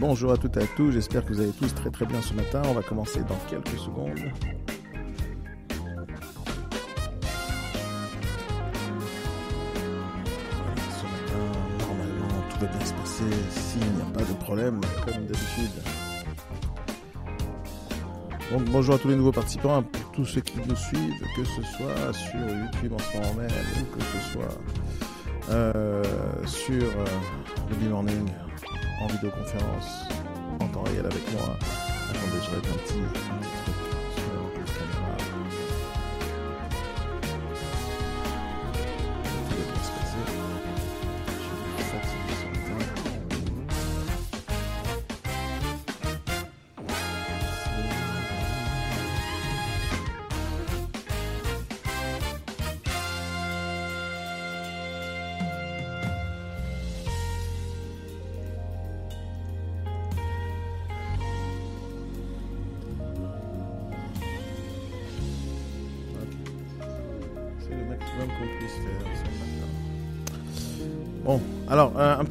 Bonjour à toutes et à tous, j'espère que vous allez tous très très bien ce matin. On va commencer dans quelques secondes. Ce matin, normalement, tout va bien se passer s'il n'y a pas de problème, comme d'habitude. Donc, bonjour à tous les nouveaux participants, à tous ceux qui nous suivent, que ce soit sur YouTube en ce moment même ou que ce soit euh, sur euh, le B-Morning en vidéoconférence en temps réel avec moi. Attendez, je vais un petit,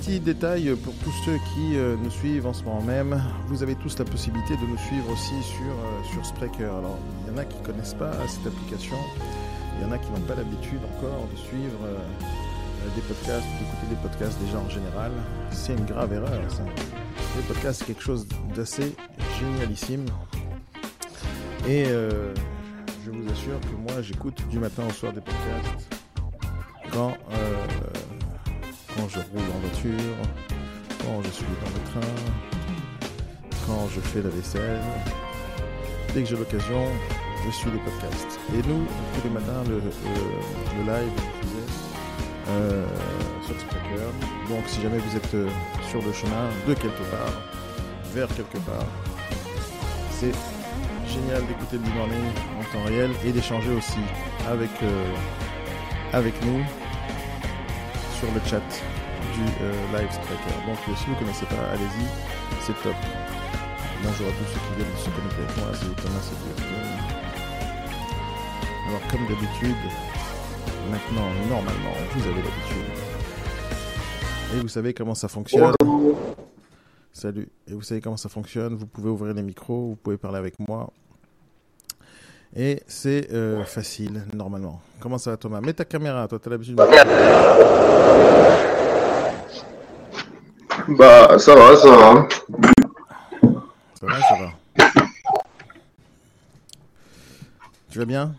petit détail pour tous ceux qui euh, nous suivent en ce moment même. Vous avez tous la possibilité de nous suivre aussi sur, euh, sur Spreaker. Alors, il y en a qui ne connaissent pas cette application. Il y en a qui n'ont pas l'habitude encore de suivre euh, des podcasts, d'écouter des podcasts déjà en général. C'est une grave erreur. Ça. Le podcast, c'est quelque chose d'assez génialissime. Et je vous assure que moi, j'écoute du matin au soir des podcasts quand, quand je roule en voiture, quand je suis dans le train, quand je fais la vaisselle. Dès que j'ai l'occasion, je suis les podcasts. Et nous, tous les matins, le, le- le live est euh, sur Spreaker. Donc, si jamais vous êtes euh, sur le chemin de quelque part, vers quelque part, c'est génial d'écouter le morning en temps réel et d'échanger aussi avec, euh, avec nous sur le chat du euh, live Spreaker. Donc euh, si vous ne connaissez pas, allez-y, c'est top. Bonjour à tous ceux qui viennent de se connecter avec moi, c'est Thomas c'est Alors comme d'habitude, maintenant normalement vous avez l'habitude. Et vous savez comment ça fonctionne. Salut. Et vous savez comment ça fonctionne. Vous pouvez ouvrir les micros, vous pouvez parler avec moi. Et c'est euh, facile, normalement. Comment ça va, Thomas? Mets ta caméra, toi, t'as l'habitude de... Bah, ça va, ça va. Ça va, ça va. Tu vas bien?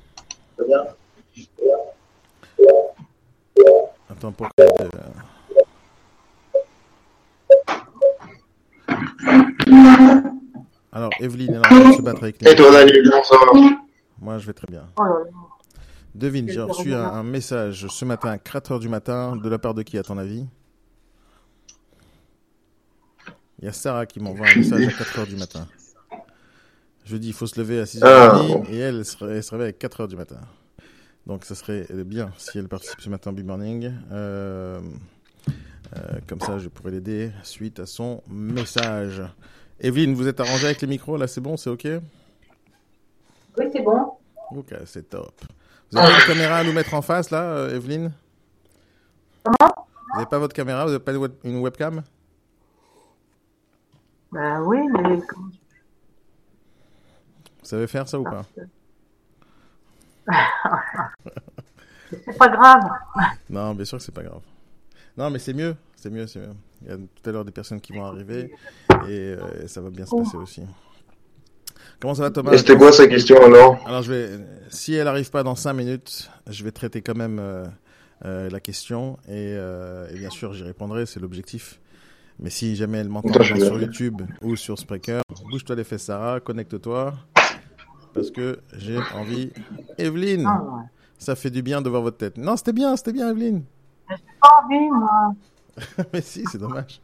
Attends, pour que... euh, Alors, Evelyne est en train de se battre avec Et les... toi, Daniel, va? Moi, je vais très bien. Oh là là. Devine, j'ai reçu un, un message ce matin à 4h du matin, de la part de qui, à ton avis? Il y a Sarah qui m'envoie un message à 4h du matin. Je dis, il faut se lever à 6h30, Ah. et elle, elle se, elle se réveille à 4h du matin. Donc, ça serait bien si elle participe ce matin au Big Morning. Euh, euh, comme ça, je pourrais l'aider suite à son message. Evelyne, vous êtes arrangée avec les micros, là, c'est bon, c'est OK? Oui, c'est bon. Ok, c'est top. Vous avez une caméra à nous mettre en face, là, euh, Evelyne? Comment? Vous n'avez pas votre caméra Vous n'avez pas une web- une webcam? Bah oui, mais Vous savez faire ça ou pas? C'est pas grave. Non, bien sûr que c'est pas grave. Non, mais c'est mieux, c'est mieux, c'est mieux. Il y a tout à l'heure des personnes qui vont arriver et euh, ça va bien se passer aussi. Comment ça va Thomas? Et c'était quoi sa question alors? Alors je vais, si elle arrive pas dans 5 minutes, je vais traiter quand même euh, euh, la question et, euh, et bien sûr j'y répondrai, c'est l'objectif. Mais si jamais elle m'entend sur. YouTube ou sur Spreaker, bouge-toi les fesses Sarah, connecte-toi parce que j'ai envie. Evelyne, Ah, ouais. ça fait du bien de voir votre tête. Non, c'était bien, c'était bien Evelyne. J'ai pas envie, moi. Mais si, c'est dommage.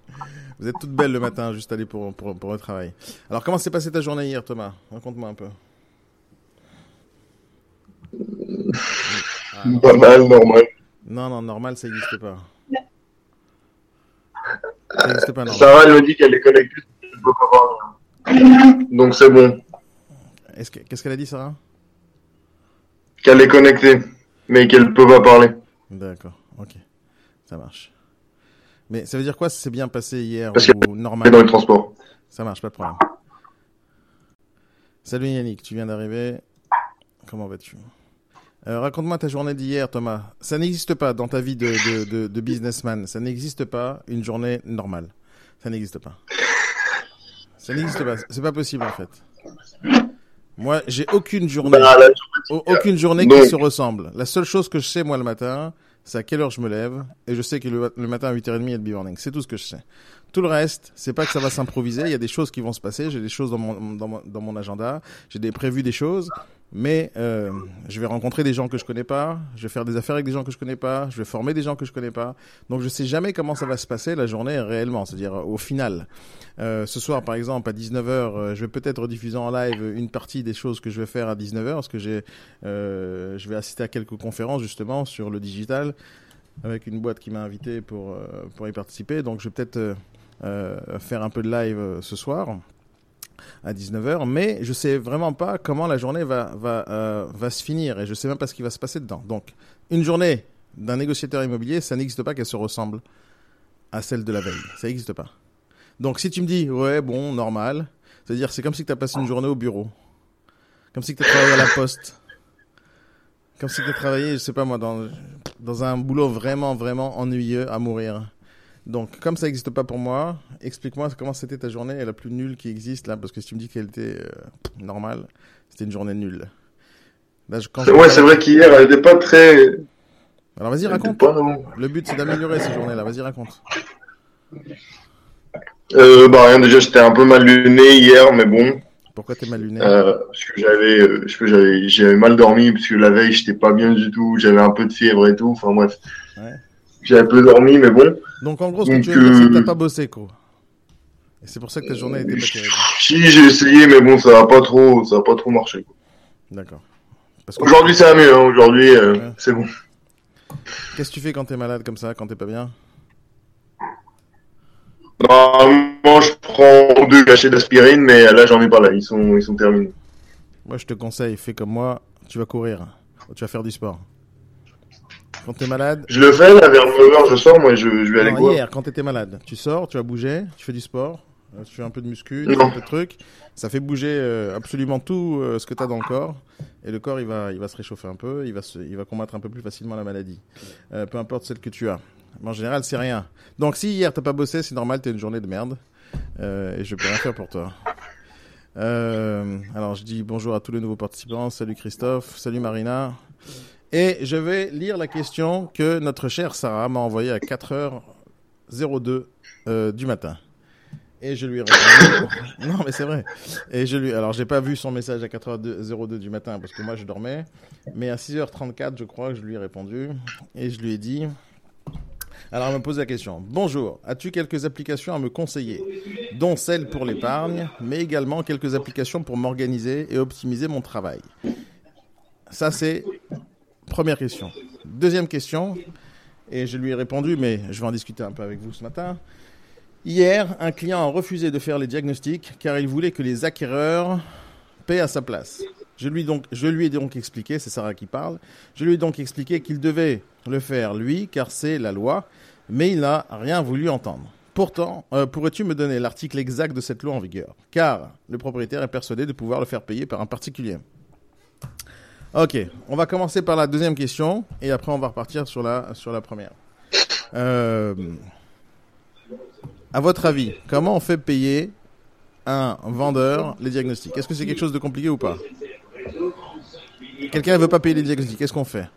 Vous êtes toute belle le matin, juste aller pour, pour, pour le travail. Alors, comment s'est passée ta journée hier, Thomas? Raconte-moi un peu. Ah, non. Banal, normal. non, non, normal, ça n'existe pas. Ça n'existe pas, normal. Sarah, elle me dit qu'elle est connectée. je peux pas voir. Donc c'est bon. Est-ce que- Qu'est-ce qu'elle a dit, Sarah? Qu'elle est connectée, mais qu'elle peut pas parler. D'accord, ok. Ça marche. Mais ça veut dire quoi, ça s'est bien passé hier Parce ou Elle est normal dans les transports. Ça marche, pas de problème. Salut Yannick, tu viens d'arriver. Comment vas-tu? Euh, Raconte-moi ta journée d'hier, Thomas. Ça n'existe pas dans ta vie de, de, de, de businessman. Ça n'existe pas une journée normale. Ça n'existe pas. Ça n'existe pas. C'est pas possible en fait. Moi, j'ai aucune journée, Bah, aucune journée qui se ressemble. La seule chose que je sais moi le matin, c'est à quelle heure je me lève et je sais que le, le matin à 8h30 il y a le b-morning. C'est tout ce que je sais. Tout le reste, c'est pas que ça va s'improviser. Il y a des choses qui vont se passer. J'ai des choses dans mon, dans mon, dans mon agenda. J'ai des prévus des choses. Mais euh, je vais rencontrer des gens que je connais pas. Je vais faire des affaires avec des gens que je connais pas. Je vais former des gens que je connais pas. Donc je sais jamais comment ça va se passer la journée réellement, c'est-à-dire euh, au final. Euh, ce soir, par exemple, à 19h, euh, je vais peut-être rediffuser en live une partie des choses que je vais faire à 19h parce que j'ai, je vais assister à quelques conférences justement sur le digital avec une boîte qui m'a invité pour pour y participer. Donc je vais peut-être faire un peu de live ce soir à 19h, mais je sais vraiment pas comment la journée va va euh, va se finir et je sais même pas ce qui va se passer dedans. Donc une journée d'un négociateur immobilier, ça n'existe pas qu'elle se ressemble à celle de la veille. Ça n'existe pas. Donc si tu me dis ouais bon normal, c'est-à-dire c'est comme si tu as passé une journée au bureau, comme si tu as travaillé à la poste, comme si tu as travaillé je sais pas moi dans dans un boulot vraiment vraiment ennuyeux à mourir. Donc comme ça n'existe pas pour moi, explique-moi comment c'était ta journée la plus nulle qui existe là parce que si tu me dis qu'elle était euh, normale, c'était une journée nulle. Là, je, quand je- Ouais, c'est vrai qu'hier, elle était pas très. Alors vas-y raconte. pas. Le but c'est d'améliorer ces journées-là. Vas-y raconte. Euh, bah rien, déjà, j'étais un peu mal luné hier, mais bon. Pourquoi t'es mal luné? Euh, parce que j'avais, euh, j'avais mal dormi, parce que la veille, j'étais pas bien du tout, j'avais un peu de fièvre et tout, enfin bref. Ouais. J'avais peu dormi, mais bon. Donc en gros, ce que Donc, tu veux dire, c'est que euh, t'as pas bossé, quoi. Et c'est pour ça que ta journée était pas terrible. Si, j'ai essayé, mais bon, ça va pas trop, ça va pas trop marcher. quoi. D'accord. Parce que Aujourd'hui, ça va mieux, hein. aujourd'hui, euh, Ouais. c'est bon. qu'est-ce que tu fais quand t'es malade comme ça, quand t'es pas bien? Normalement, je prends deux cachets d'aspirine, mais là, j'en ai pas là, ils sont, ils sont terminés. Moi, je te conseille, fais comme moi, tu vas courir, ou tu vas faire du sport. Quand t'es malade, Je le fais, là, vers 9h, je sors, moi, je, je vais aller quoi hier, quand t'étais malade, tu sors, tu vas bouger, tu fais du sport, euh, tu fais un peu de muscu, tu fais Non. un peu de trucs. Ça fait bouger euh, absolument tout euh, ce que t'as dans le corps, et le corps, il va, il va se réchauffer un peu, il va, se, il va combattre un peu plus facilement la maladie, Euh, peu importe celle que tu as. Mais en général, c'est rien. Donc, si hier t'as pas bossé, c'est normal, t'as une journée de merde, et je peux rien faire pour toi. Alors, je dis bonjour à tous les nouveaux participants. Salut Christophe, salut Marina. Et je vais lire la question que notre chère Sarah m'a envoyée à 4h02 euh, du matin. Et je lui ai répondu. non, mais c'est vrai. Et je lui, alors j'ai pas vu son message à 4h02 du matin parce que moi je dormais, mais à 6h34, je crois que je lui ai répondu et je lui ai dit. Alors, elle me pose la question. Bonjour, as-tu quelques applications à me conseiller, dont celle pour l'épargne, mais également quelques applications pour m'organiser et optimiser mon travail Ça, c'est première question. Deuxième question, et je lui ai répondu, mais je vais en discuter un peu avec vous ce matin. Hier, un client a refusé de faire les diagnostics car il voulait que les acquéreurs paient à sa place. Je lui, ai donc expliqué, c'est Sarah qui parle, je lui ai donc expliqué qu'il devait le faire lui car c'est la loi, mais il n'a rien voulu entendre. Pourtant, euh, pourrais-tu me donner l'article exact de cette loi en vigueur? Car le propriétaire est persuadé de pouvoir le faire payer par un particulier. Ok, on va commencer par la deuxième question et après on va repartir sur la, sur la première. Euh, à votre avis, comment on fait payer un vendeur les diagnostics? Est-ce que c'est quelque chose de compliqué ou pas? Quelqu'un ne veut pas payer les diagnostics, qu'est-ce qu'on fait?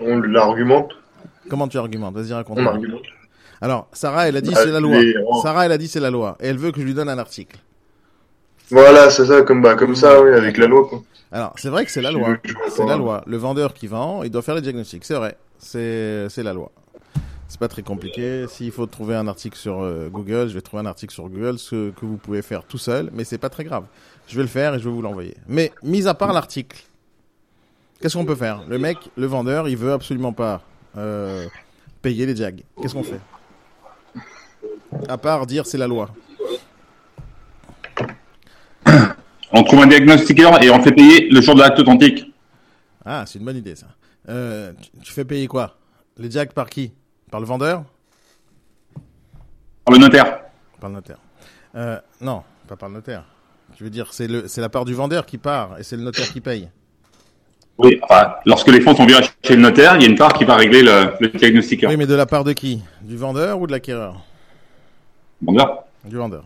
On l'argumente, Comment tu argumentes? Vas-y, on raconte. argumente. Alors, Sarah, elle a dit Ah, c'est la loi. Sarah, elle a dit c'est la loi. Et elle veut que je lui donne un article. Voilà, c'est ça, comme, bah, comme ça, oui, avec la loi, quoi. Alors, c'est vrai que c'est la loi. C'est la loi. Le vendeur qui vend, il doit faire les diagnostics. C'est vrai. C'est la loi. C'est pas très compliqué. S'il faut trouver un article sur euh, Google, je vais trouver un article sur Google, ce que vous pouvez faire tout seul, mais c'est pas très grave. Je vais le faire et je vais vous l'envoyer. Mais, mis à part l'article, qu'est-ce qu'on peut faire? Le mec, le vendeur, il veut absolument pas euh, payer les diag. Qu'est-ce qu'on fait? À part dire c'est la loi. On trouve un diagnostiqueur et on fait payer le jour de l'acte authentique. Ah, c'est une bonne idée ça. Euh, tu, tu fais payer quoi? Les diags par qui? Par le vendeur? Par le notaire. Par le notaire. Euh, non, pas par le notaire. Tu veux dire, c'est le, c'est la part du vendeur qui part et c'est le notaire qui paye. Oui, enfin, lorsque les fonds sont virés chez le notaire, il y a une part qui va régler le, le diagnostiqueur. Oui, mais de la part de qui? Du vendeur ou de l'acquéreur? Là, Du vendeur.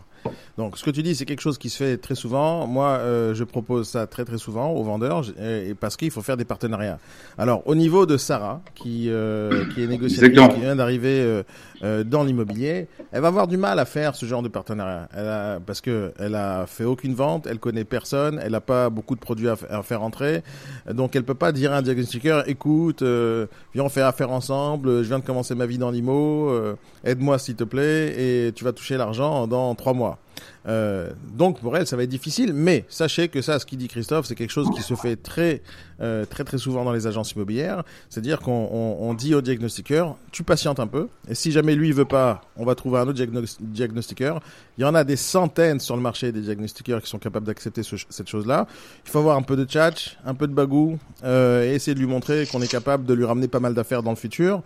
Donc, ce que tu dis, c'est quelque chose qui se fait très souvent. Moi, euh, je propose ça très très souvent aux vendeurs, et parce qu'il faut faire des partenariats. Alors, au niveau de Sarah, qui euh, qui est négociatrice, qui vient d'arriver euh, dans l'immobilier, elle va avoir du mal à faire ce genre de partenariat, elle a, parce que elle a fait aucune vente, elle connaît personne, elle n'a pas beaucoup de produits à faire entrer, donc elle peut pas dire à un diagnostiqueur, écoute, euh, viens on fait affaire ensemble, je viens de commencer ma vie dans l'IMO, euh, aide-moi s'il te plaît, et tu vas toucher l'argent dans trois mois. Euh, donc pour elle, ça va être difficile, mais sachez que ça, ce qu'il dit Christophe, c'est quelque chose qui se fait très, euh, très, très souvent dans les agences immobilières. C'est-à-dire qu'on on, on dit au diagnostiqueur, tu patientes un peu, et si jamais lui il veut pas, on va trouver un autre diagnos- diagnostiqueur. Il y en a des centaines sur le marché des diagnostiqueurs qui sont capables d'accepter ce- cette chose-là. Il faut avoir un peu de tchatch, un peu de bagou, euh, et essayer de lui montrer qu'on est capable de lui ramener pas mal d'affaires dans le futur.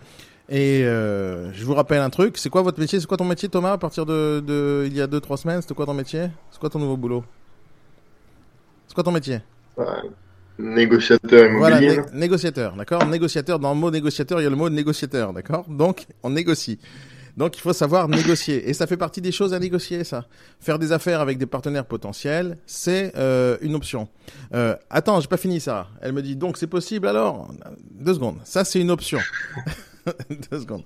Et euh, je vous rappelle un truc, c'est quoi votre métier? C'est quoi ton métier Thomas à partir de, de il y a 2-3 semaines? C'était quoi ton métier? C'est quoi ton nouveau boulot? C'est quoi ton métier? Voilà. Négociateur Voilà, immobilier. né- négociateur, d'accord? Négociateur, dans le mot négociateur, il y a le mot négociateur, d'accord? Donc, on négocie. Donc, il faut savoir négocier. Et ça fait partie des choses à négocier, ça. Faire des affaires avec des partenaires potentiels, c'est euh, une option. Euh, attends, j'ai pas fini, ça. Elle me dit, donc, c'est possible alors? Deux secondes. Ça, c'est une option. Deux secondes.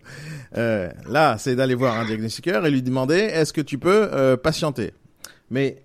Euh, là, c'est d'aller voir un diagnostiqueur et lui demander, est-ce que tu peux euh, patienter? Mais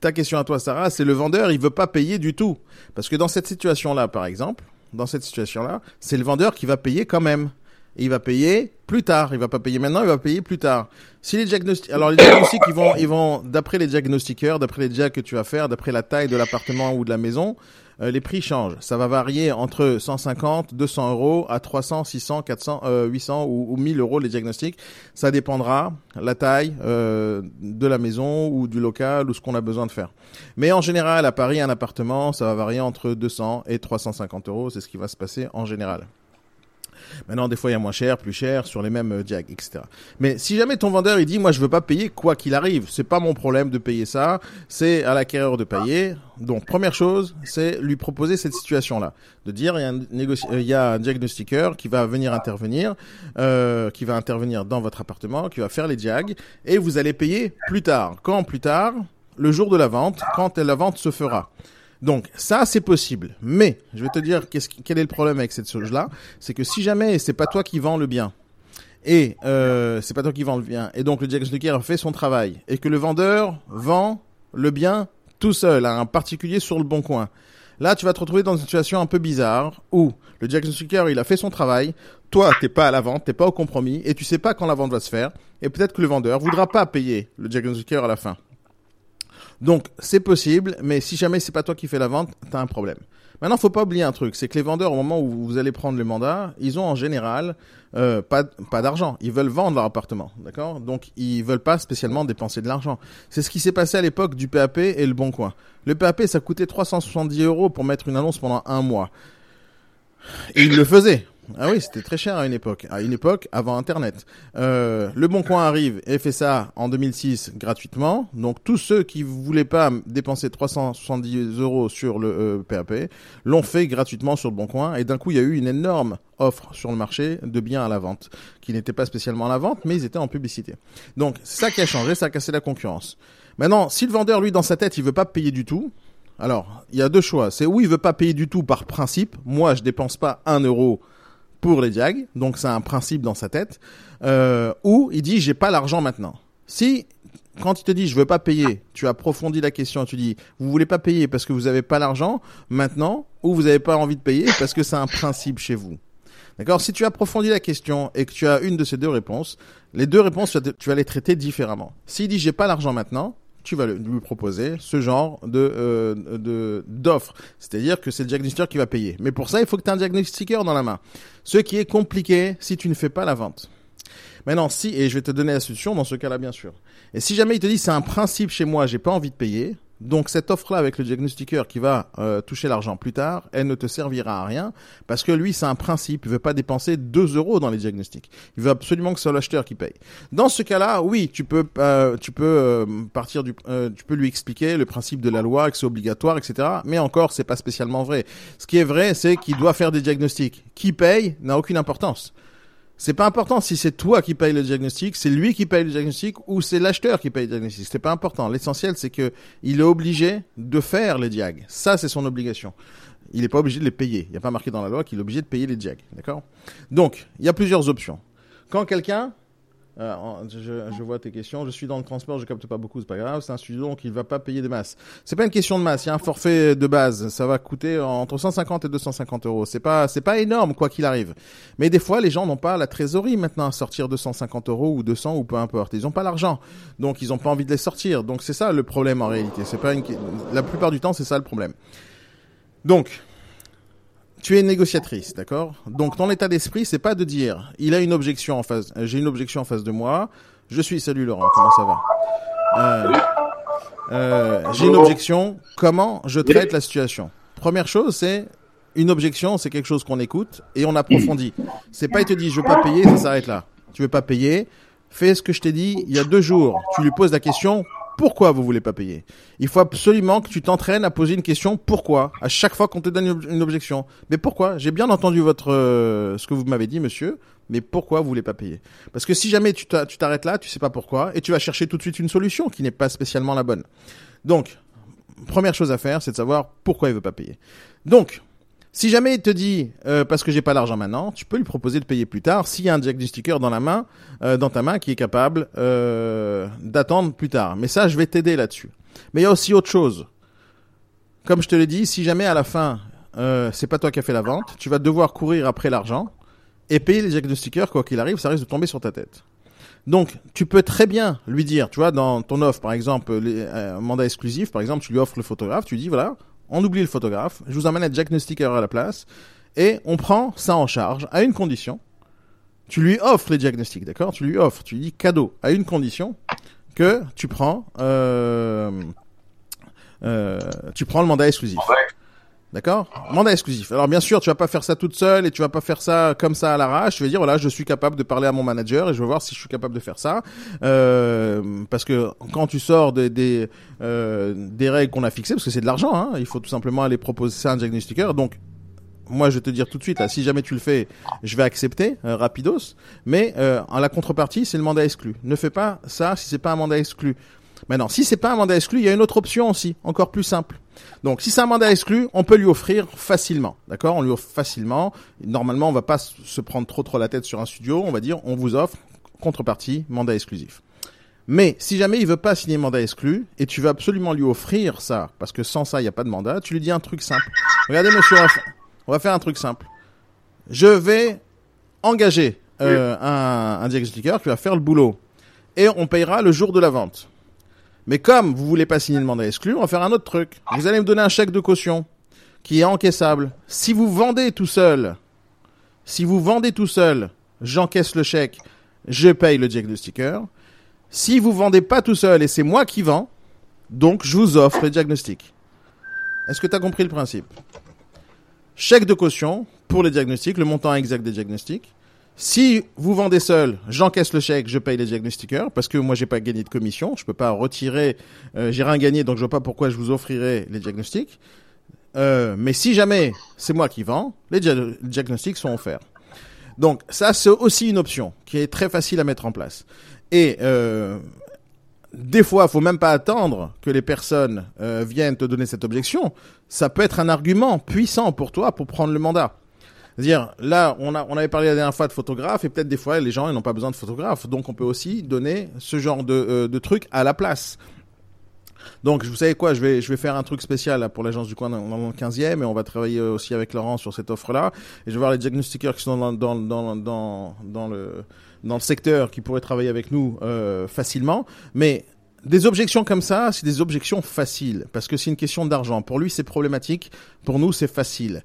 ta question à toi, Sarah, c'est le vendeur, il veut pas payer du tout. Parce que dans cette situation-là, par exemple, dans cette situation-là, c'est le vendeur qui va payer quand même. Et il va payer plus tard. Il va pas payer maintenant, il va payer plus tard. Si les diagnostics, alors les diagnostics, ils vont, vont, d'après les diagnostiqueurs, d'après les diag que tu vas faire, d'après la taille de l'appartement ou de la maison, euh, les prix changent. Ça va varier entre 150, 200 euros à 300, 600, 400, euh, 800 ou, ou 1000 euros les diagnostics. Ça dépendra la taille euh, de la maison ou du local ou ce qu'on a besoin de faire. Mais en général, à Paris, un appartement, ça va varier entre 200 et 350 euros. C'est ce qui va se passer en général. Maintenant, des fois, il y a moins cher, plus cher, sur les mêmes euh, diag, etc. Mais si jamais ton vendeur, il dit, moi, je veux pas payer quoi qu'il arrive, c'est pas mon problème de payer ça, c'est à l'acquéreur de payer. Donc, première chose, c'est lui proposer cette situation-là. De dire, il y a un, négoci- euh, il y diagnostiqueur qui va venir intervenir, euh, qui va intervenir dans votre appartement, qui va faire les diags, et vous allez payer plus tard. Quand plus tard? Le jour de la vente, quand la vente se fera. Donc ça c'est possible, mais je vais te dire qu'est-ce qui- quel est le problème avec cette chose-là, c'est que si jamais c'est pas toi qui vends le bien et euh, c'est pas toi qui vends le bien et donc le diagnostiqueur fait son travail et que le vendeur vend le bien tout seul à un particulier sur le bon coin. Là, tu vas te retrouver dans une situation un peu bizarre où le diagnostiqueur, il a fait son travail, toi, t'es pas à la vente, t'es pas au compromis et tu sais pas quand la vente va se faire et peut-être que le vendeur voudra pas payer le diagnostiqueur à la fin. Donc, c'est possible, mais si jamais c'est pas toi qui fais la vente, t'as un problème. Maintenant, faut pas oublier un truc, c'est que les vendeurs, au moment où vous allez prendre le mandat, ils ont en général euh, pas pas d'argent. Ils veulent vendre leur appartement, d'accord? Donc, ils veulent pas spécialement dépenser de l'argent. C'est ce qui s'est passé à l'époque du PAP et le Bon Coin. Le PAP, ça coûtait 370 euros pour mettre une annonce pendant un mois. Et ils le faisaient. Ah oui, c'était très cher à une époque. À une époque, avant Internet. Euh, le Bon Coin arrive et fait ça en 2006 gratuitement. Donc tous ceux qui voulaient pas dépenser 370 euros sur le euh, PAP l'ont fait gratuitement sur le Bon Coin. Et d'un coup, il y a eu une énorme offre sur le marché de biens à la vente, qui n'étaient pas spécialement à la vente, mais ils étaient en publicité. Donc c'est ça qui a changé, ça a cassé la concurrence. Maintenant, si le vendeur, lui, dans sa tête, il veut pas payer du tout, alors, il y a deux choix. C'est où il veut pas payer du tout par principe. Moi, je dépense pas un euro pour les diags, donc c'est un principe dans sa tête. Euh, ou il dit j'ai pas l'argent maintenant. Si quand il te dit je veux pas payer, tu approfondis la question, tu dis vous voulez pas payer parce que vous avez pas l'argent maintenant, ou vous avez pas envie de payer parce que c'est un principe chez vous. D'accord? Si tu approfondis la question et que tu as une de ces deux réponses, les deux réponses tu vas les traiter différemment. S'il dit j'ai pas l'argent maintenant, tu vas lui proposer ce genre euh, de d'offre, c'est-à-dire que c'est le diagnostiqueur qui va payer. Mais pour ça, il faut que tu aies un diagnostiqueur dans la main. Ce qui est compliqué si tu ne fais pas la vente. Maintenant, si et je vais te donner la solution dans ce cas-là bien sûr. Et si jamais il te dit c'est un principe chez moi, j'ai pas envie de payer, Donc cette offre-là avec le diagnostiqueur qui va euh, toucher l'argent plus tard, elle ne te servira à rien parce que lui, c'est un principe. Il veut pas dépenser 2 euros dans les diagnostics. Il veut absolument que ce soit l'acheteur qui paye. Dans ce cas-là, oui, tu peux, euh, tu peux euh, partir du, euh, tu peux lui expliquer le principe de la loi, que c'est obligatoire, etc. Mais encore, c'est pas spécialement vrai. Ce qui est vrai, c'est qu'il doit faire des diagnostics. Qui paye n'a aucune importance. C'est pas important si c'est toi qui paye le diagnostic, c'est lui qui paye le diagnostic ou c'est l'acheteur qui paye le diagnostic. C'est pas important. L'essentiel, c'est que il est obligé de faire les diag. Ça, c'est son obligation. Il n'est pas obligé de les payer. Il n'y a pas marqué dans la loi qu'il est obligé de payer les diag. D'accord? Donc, il y a plusieurs options. Quand quelqu'un euh, je, je vois tes questions. Je suis dans le transport, je capte pas beaucoup, c'est pas grave. C'est un studio, donc il va pas payer des masses. C'est pas une question de masse. Il y a un forfait de base. Ça va coûter entre 150 et 250 euros. C'est pas, c'est pas énorme quoi qu'il arrive. Mais des fois, les gens n'ont pas la trésorerie maintenant à sortir 250 euros ou 200 ou peu importe. Ils ont pas l'argent, donc ils ont pas envie de les sortir. Donc c'est ça le problème en réalité. C'est pas une... la plupart du temps, c'est ça le problème. Donc, tu es négociatrice, d'accord? Donc ton état d'esprit, c'est pas de dire il a une objection en face, euh, j'ai une objection en face de moi. Je suis salut Laurent, comment ça va? Euh, euh, J'ai une objection. Comment je traite la situation? Première chose, c'est une objection, c'est quelque chose qu'on écoute et on approfondit. C'est pas il te dit je veux pas payer, ça s'arrête là. Tu veux pas payer, fais ce que je t'ai dit il y a deux jours. Tu lui poses la question pourquoi vous voulez pas payer Il faut absolument que tu t'entraînes à poser une question pourquoi à chaque fois qu'on te donne une ob- une objection. Mais pourquoi? J'ai bien entendu votre euh, ce que vous m'avez dit, monsieur. Mais pourquoi vous voulez pas payer? Parce que si jamais tu t'arrêtes là, tu sais pas pourquoi, et tu vas chercher tout de suite une solution qui n'est pas spécialement la bonne. Donc, première chose à faire, c'est de savoir pourquoi il veut pas payer. Donc, si jamais il te dit euh, parce que j'ai pas l'argent maintenant, tu peux lui proposer de payer plus tard s'il y a un diagnostiqueur dans la main, euh, dans ta main qui est capable euh, d'attendre plus tard. Mais ça, je vais t'aider là-dessus. Mais il y a aussi autre chose. Comme je te l'ai dit, si jamais à la fin euh, c'est pas toi qui as fait la vente, tu vas devoir courir après l'argent et payer les diagnostiqueurs quoi qu'il arrive, ça risque de tomber sur ta tête. Donc, tu peux très bien lui dire, tu vois, dans ton offre, par exemple, les, euh, mandat exclusif, par exemple, tu lui offres le photographe, tu lui dis, voilà, on oublie le photographe, je vous emmène un diagnostiqueur à la place, et on prend ça en charge à une condition. Tu lui offres les diagnostics, d'accord? Tu lui offres, tu lui dis cadeau, à une condition que tu prends, euh, euh, tu prends le mandat exclusif. D'accord? Mandat exclusif. Alors bien sûr, tu vas pas faire ça toute seule et tu vas pas faire ça comme ça à l'arrache. Tu vas dire voilà, je suis capable de parler à mon manager et je vais voir si je suis capable de faire ça. Euh, parce que quand tu sors des des, euh, des règles qu'on a fixées, parce que c'est de l'argent, hein, il faut tout simplement aller proposer ça à un diagnostiqueur. Donc moi, je vais te dire tout de suite, là, si jamais tu le fais, je vais accepter euh, rapidos. Mais euh, en la contrepartie, c'est le mandat exclu. Ne fais pas ça si c'est pas un mandat exclu. Maintenant, si c'est pas un mandat exclu, il y a une autre option aussi, encore plus simple. Donc, si c'est un mandat exclu, on peut lui offrir facilement, d'accord? On lui offre facilement. Normalement, on va pas se prendre trop trop la tête sur un studio. On va dire, on vous offre contrepartie mandat exclusif. Mais si jamais il veut pas signer mandat exclu et tu veux absolument lui offrir ça, parce que sans ça il n'y a pas de mandat, tu lui dis un truc simple. Regardez, monsieur, on va, fa- on va faire un truc simple. Je vais engager euh, un, un diagnostiqueur qui va faire le boulot et on payera le jour de la vente. Mais comme vous voulez pas signer le mandat exclu, on va faire un autre truc. Vous allez me donner un chèque de caution qui est encaissable. Si vous vendez tout seul, si vous vendez tout seul, j'encaisse le chèque, je paye le diagnostiqueur. Si vous vendez pas tout seul et c'est moi qui vends, donc je vous offre le diagnostic. Est-ce que tu as compris le principe? Chèque de caution pour les diagnostics, le montant exact des diagnostics. Si vous vendez seul, j'encaisse le chèque, je paye les diagnostiqueurs parce que moi j'ai pas gagné de commission, je peux pas retirer, euh, j'ai rien gagné donc je vois pas pourquoi je vous offrirai les diagnostics. Euh, mais si jamais c'est moi qui vends, les diagnostics sont offerts. Donc ça c'est aussi une option qui est très facile à mettre en place. Et euh, des fois, faut même pas attendre que les personnes euh, viennent te donner cette objection. Ça peut être un argument puissant pour toi pour prendre le mandat. C'est-à-dire, là, on, a, on avait parlé la dernière fois de photographe, et peut-être des fois, les gens ils n'ont pas besoin de photographe. Donc, on peut aussi donner ce genre de, euh, de truc à la place. Donc, vous savez quoi, je vais, je vais faire un truc spécial là, pour l'agence du coin dans, le 15e, et on va travailler aussi avec Laurent sur cette offre-là. Et je vais voir les diagnostiqueurs qui sont dans, dans, dans, dans, dans, le, dans le secteur qui pourraient travailler avec nous euh, facilement. Mais des objections comme ça, c'est des objections faciles, parce que c'est une question d'argent. Pour lui, c'est problématique. Pour nous, c'est facile.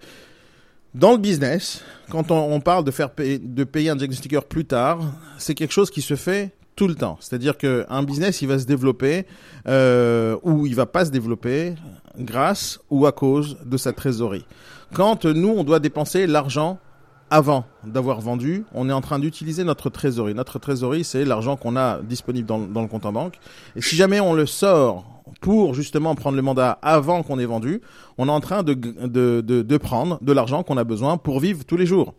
Dans le business, quand on, parle de faire de payer un diagnostiqueur plus tard, c'est quelque chose qui se fait tout le temps. C'est-à-dire qu'un business, il va se développer euh, ou il va pas se développer grâce ou à cause de sa trésorerie. Quand nous, on doit dépenser l'argent avant d'avoir vendu, on est en train d'utiliser notre trésorerie. Notre trésorerie, c'est l'argent qu'on a disponible dans le compte en banque. Et si jamais on le sort pour justement prendre le mandat avant qu'on ait vendu, on est en train de, de, de, de prendre de l'argent qu'on a besoin pour vivre tous les jours.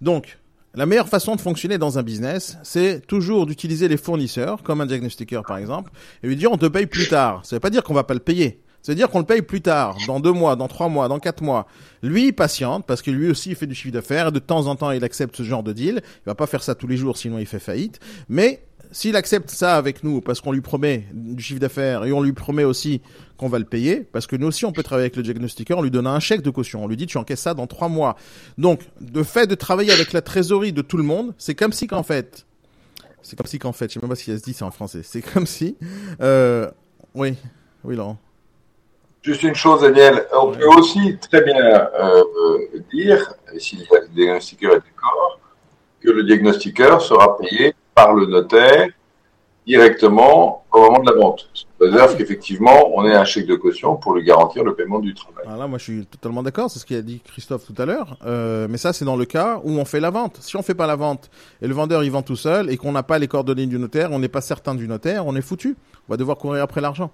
Donc, la meilleure façon de fonctionner dans un business, c'est toujours d'utiliser les fournisseurs, comme un diagnostiqueur par exemple, et lui dire on te paye plus tard. Ça veut pas dire qu'on va pas le payer. Ça veut dire qu'on le paye plus tard, dans deux mois, dans trois mois, dans quatre mois. Lui, il patiente, parce que lui aussi, il fait du chiffre d'affaires, de temps en temps, il accepte ce genre de deal. Il va pas faire ça tous les jours, sinon il fait faillite. Mais, s'il accepte ça avec nous, parce qu'on lui promet du chiffre d'affaires, et on lui promet aussi qu'on va le payer, parce que nous aussi, on peut travailler avec le diagnostiqueur, on lui donne un chèque de caution. On lui dit, tu encaisses ça dans trois mois. Donc, le fait de travailler avec la trésorerie de tout le monde, c'est comme si qu'en fait, c'est comme si qu'en fait, je sais même pas si elle se dit c'est en français, c'est comme si, euh, oui, oui, Laurent. Juste une chose, Daniel, on peut aussi très bien euh, euh, dire, si le diagnostiqueur est d'accord, que le diagnostiqueur sera payé par le notaire directement au moment de la vente. Sous réserve qu'effectivement, on ait un chèque de caution pour lui garantir le paiement du travail. Alors là, moi, je suis totalement d'accord. C'est ce qu'a dit Christophe tout à l'heure. Euh, mais ça, c'est dans le cas où on fait la vente. Si on fait pas la vente et le vendeur il vend tout seul et qu'on n'a pas les coordonnées du notaire, on n'est pas certain du notaire, on est foutu. On va devoir courir après l'argent.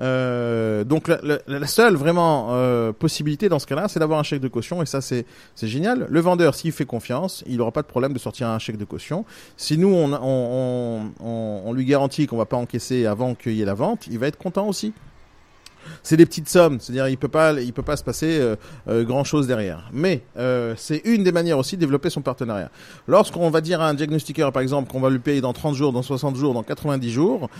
Euh, donc la, la- la seule vraiment euh, possibilité dans ce cas-là, c'est d'avoir un chèque de caution et ça c'est c'est génial. Le vendeur, s'il fait confiance, il n'aura pas de problème de sortir un chèque de caution. Si nous on on, on, on- on lui garantit qu'on va pas encaisser avant qu'il y ait la vente, il va être content aussi. C'est des petites sommes, c'est-à-dire il peut pas, il peut pas se passer euh, euh, grand chose derrière. Mais euh, c'est une des manières aussi de développer son partenariat. Lorsqu'on va dire à un diagnostiqueur, par exemple, qu'on va lui payer dans 30 jours, dans 60 jours, dans 90 jours,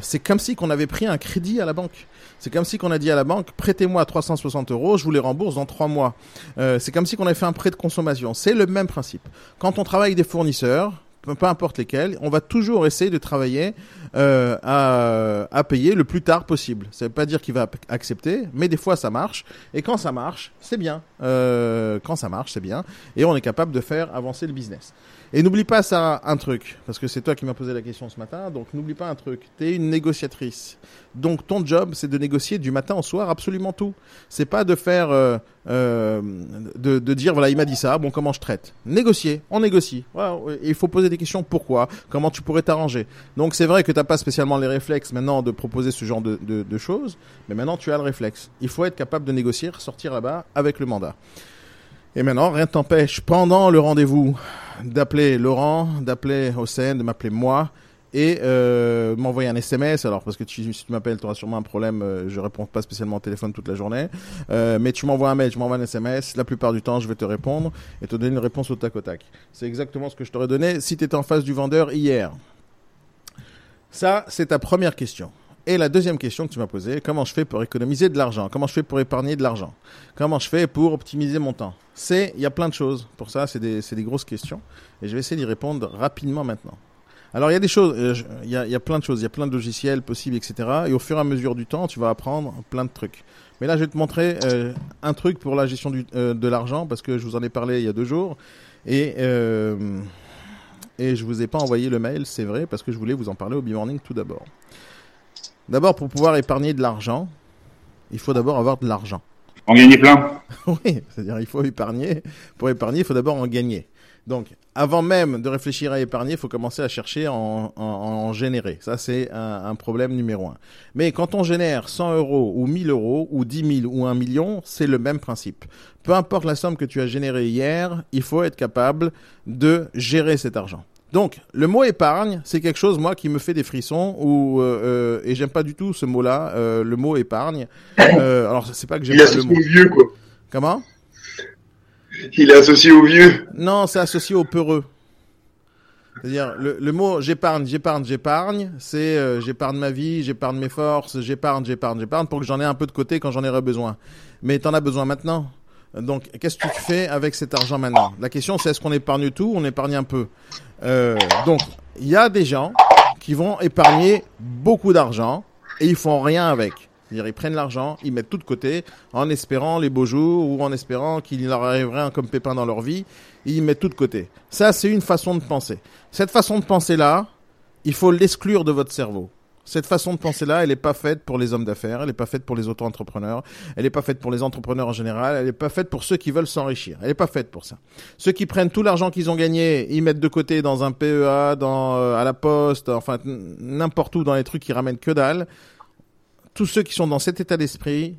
c'est comme si qu'on avait pris un crédit à la banque. C'est comme si qu'on a dit à la banque, prêtez-moi 360 euros, je vous les rembourse dans trois mois. C'est comme si qu'on avait fait un prêt de consommation. C'est le même principe. Quand on travaille avec des fournisseurs, peu importe lesquels, on va toujours essayer de travailler euh, à, payer le plus tard possible. Ça veut pas dire qu'il va accepter, mais des fois ça marche. Et quand ça marche, c'est bien. Euh, quand ça marche, c'est bien. Et on est capable de faire avancer le business. Et n'oublie pas ça, un truc, parce que c'est toi qui m'as posé la question ce matin, donc n'oublie pas un truc, tu es une négociatrice. Donc ton job, c'est de négocier du matin au soir absolument tout. C'est pas de faire, euh, euh, de, de dire, voilà, il m'a dit ça, bon, comment je traite? Négocier, on négocie. Voilà, il faut poser des questions, pourquoi? Comment tu pourrais t'arranger? Donc c'est vrai que t'as pas spécialement les réflexes maintenant de proposer ce genre de, de choses, mais maintenant tu as le réflexe. Il faut être capable de négocier, sortir là-bas avec le mandat. Et maintenant, rien ne t'empêche, pendant le rendez-vous, d'appeler Laurent, d'appeler Hossein, de m'appeler moi et euh, m'envoyer un SMS. Alors, parce que tu, si tu m'appelles, tu auras sûrement un problème. euh, je réponds pas spécialement au téléphone toute la journée. Euh, mais tu m'envoies un mail, tu m'envoies un SMS. La plupart du temps, je vais te répondre et te donner une réponse au tac au tac. C'est exactement ce que je t'aurais donné si tu étais en face du vendeur hier. Ça, c'est ta première question. Et la deuxième question que tu m'as posée, comment je fais pour économiser de l'argent? Comment je fais pour épargner de l'argent? Comment je fais pour optimiser mon temps? C'est, il y a plein de choses. Pour ça, c'est des, des grosses questions. Et je vais essayer d'y répondre rapidement maintenant. Alors, il y a des choses, euh, il y, a, y a plein de choses, il y a plein de logiciels possibles, etc. Et au fur et à mesure du temps, tu vas apprendre plein de trucs. Mais là, je vais te montrer euh, un truc pour la gestion euh, de l'argent, parce que je vous en ai parlé il y a deux jours. Et, euh, et je vous ai pas envoyé le mail, c'est vrai, parce que je voulais vous en parler au B-Morning tout d'abord. D'abord, pour pouvoir épargner de l'argent, il faut d'abord avoir de l'argent. En gagner plein. Oui, c'est-à-dire il faut épargner. Pour épargner, il faut d'abord en gagner. Donc, avant même de réfléchir à épargner, il faut commencer à chercher à en, en, en générer. Ça, c'est un, un problème numéro un. Mais quand on génère 100 euros ou 1000 euros ou 10 000 ou 1 million, c'est le même principe. Peu importe la somme que tu as générée hier, il faut être capable de gérer cet argent. Donc, le mot épargne, c'est quelque chose, moi, qui me fait des frissons, ou euh, euh, et j'aime pas du tout ce mot-là, euh, le mot épargne. Euh, alors, c'est pas que j'aime Il est pas le associé mot. au vieux, quoi. Comment? Il est associé au vieux. Non, c'est associé au peureux. C'est-à-dire, le, le mot j'épargne, j'épargne, j'épargne, c'est euh, j'épargne ma vie, j'épargne mes forces, j'épargne, j'épargne, j'épargne pour que j'en ai un peu de côté quand j'en aurai besoin. Mais t'en as besoin maintenant. Donc, qu'est-ce que tu fais avec cet argent maintenant? La question, c'est est-ce qu'on épargne tout ou on épargne un peu? Euh, Donc, il y a des gens qui vont épargner beaucoup d'argent et ils font rien avec. C'est-à-dire, ils prennent l'argent, ils mettent tout de côté en espérant les beaux jours ou en espérant qu'il leur arriverait un comme pépin dans leur vie. Ils mettent tout de côté. Ça, c'est une façon de penser. Cette façon de penser-là, il faut l'exclure de votre cerveau. Cette façon de penser-là, elle n'est pas faite pour les hommes d'affaires, elle n'est pas faite pour les auto-entrepreneurs, elle n'est pas faite pour les entrepreneurs en général, elle n'est pas faite pour ceux qui veulent s'enrichir. Elle n'est pas faite pour ça. Ceux qui prennent tout l'argent qu'ils ont gagné, ils mettent de côté dans un PEA, euh, à la poste, enfin n'importe où dans les trucs qui ramènent que dalle. Tous ceux qui sont dans cet état d'esprit,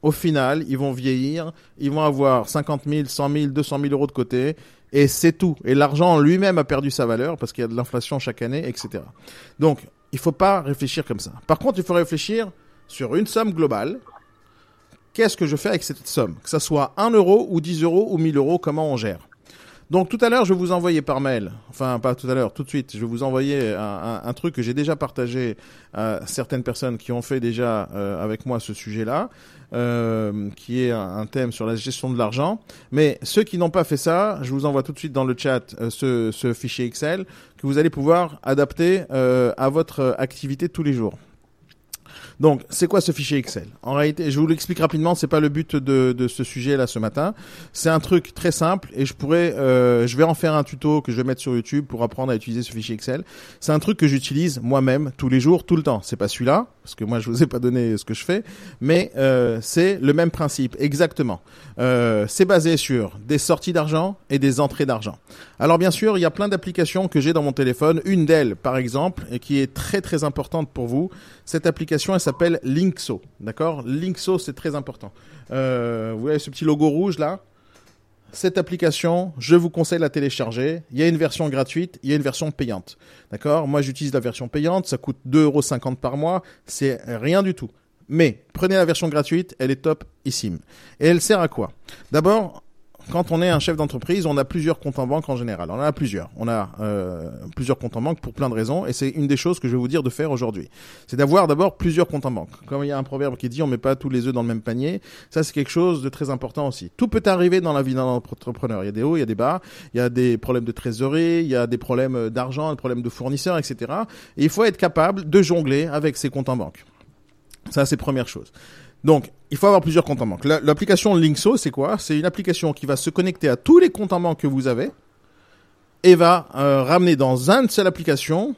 au final, ils vont vieillir, ils vont avoir 50 000, 100 000, 200 000 euros de côté, et c'est tout. Et l'argent lui-même a perdu sa valeur parce qu'il y a de l'inflation chaque année, etc. Donc, il faut pas réfléchir comme ça. Par contre, il faut réfléchir sur une somme globale. Qu'est-ce que je fais avec cette somme? Que ça soit 1 euro ou 10 euros ou 1000 euros, comment on gère? Donc tout à l'heure, je vais vous envoyer par mail, enfin pas tout à l'heure, tout de suite, je vais vous envoyer un, truc que j'ai déjà partagé à certaines personnes qui ont fait déjà euh, avec moi ce sujet-là, euh, qui est un, thème sur la gestion de l'argent. Mais ceux qui n'ont pas fait ça, je vous envoie tout de suite dans le chat euh, ce, fichier Excel que vous allez pouvoir adapter à votre activité tous les jours. Donc, c'est quoi ce fichier Excel? En réalité, je vous l'explique rapidement. C'est pas le but de, ce sujet-là ce matin. C'est un truc très simple et je pourrais, euh, je vais en faire un tuto que je vais mettre sur YouTube pour apprendre à utiliser ce fichier Excel. C'est un truc que j'utilise moi-même tous les jours, tout le temps. C'est pas celui-là parce que moi je vous ai pas donné ce que je fais, mais euh, c'est le même principe exactement. Euh, c'est basé sur des sorties d'argent et des entrées d'argent. Alors bien sûr, il y a plein d'applications que j'ai dans mon téléphone. Une d'elles, par exemple, et qui est très très importante pour vous. Cette application, s'appelle Linkso. D'accord? Linkso, c'est très important. Euh, vous voyez ce petit logo rouge là? Cette application, je vous conseille de la télécharger. Il y a une version gratuite, il y a une version payante. D'accord? Moi, j'utilise la version payante, ça coûte 2,50€ par mois, c'est rien du tout. Mais prenez la version gratuite, elle est topissime. Et elle sert à quoi? D'abord, quand on est un chef d'entreprise, on a plusieurs comptes en banque en général. On en a plusieurs. On a euh, plusieurs comptes en banque pour plein de raisons. Et c'est une des choses que je vais vous dire de faire aujourd'hui. C'est d'avoir d'abord plusieurs comptes en banque. Comme il y a un proverbe qui dit on met pas tous les œufs dans le même panier. Ça, c'est quelque chose de très important aussi. Tout peut arriver dans la vie d'un entrepreneur. Il y a des hauts, il y a des bas. Il y a des problèmes de trésorerie, il y a des problèmes d'argent, des problèmes de fournisseurs, etc. Et il faut être capable de jongler avec ses comptes en banque. Ça, c'est première chose. Donc, il faut avoir plusieurs comptes en banque. La- L'application Linkso, c'est quoi? C'est une application qui va se connecter à tous les comptes en banque que vous avez et va euh, ramener dans une seule application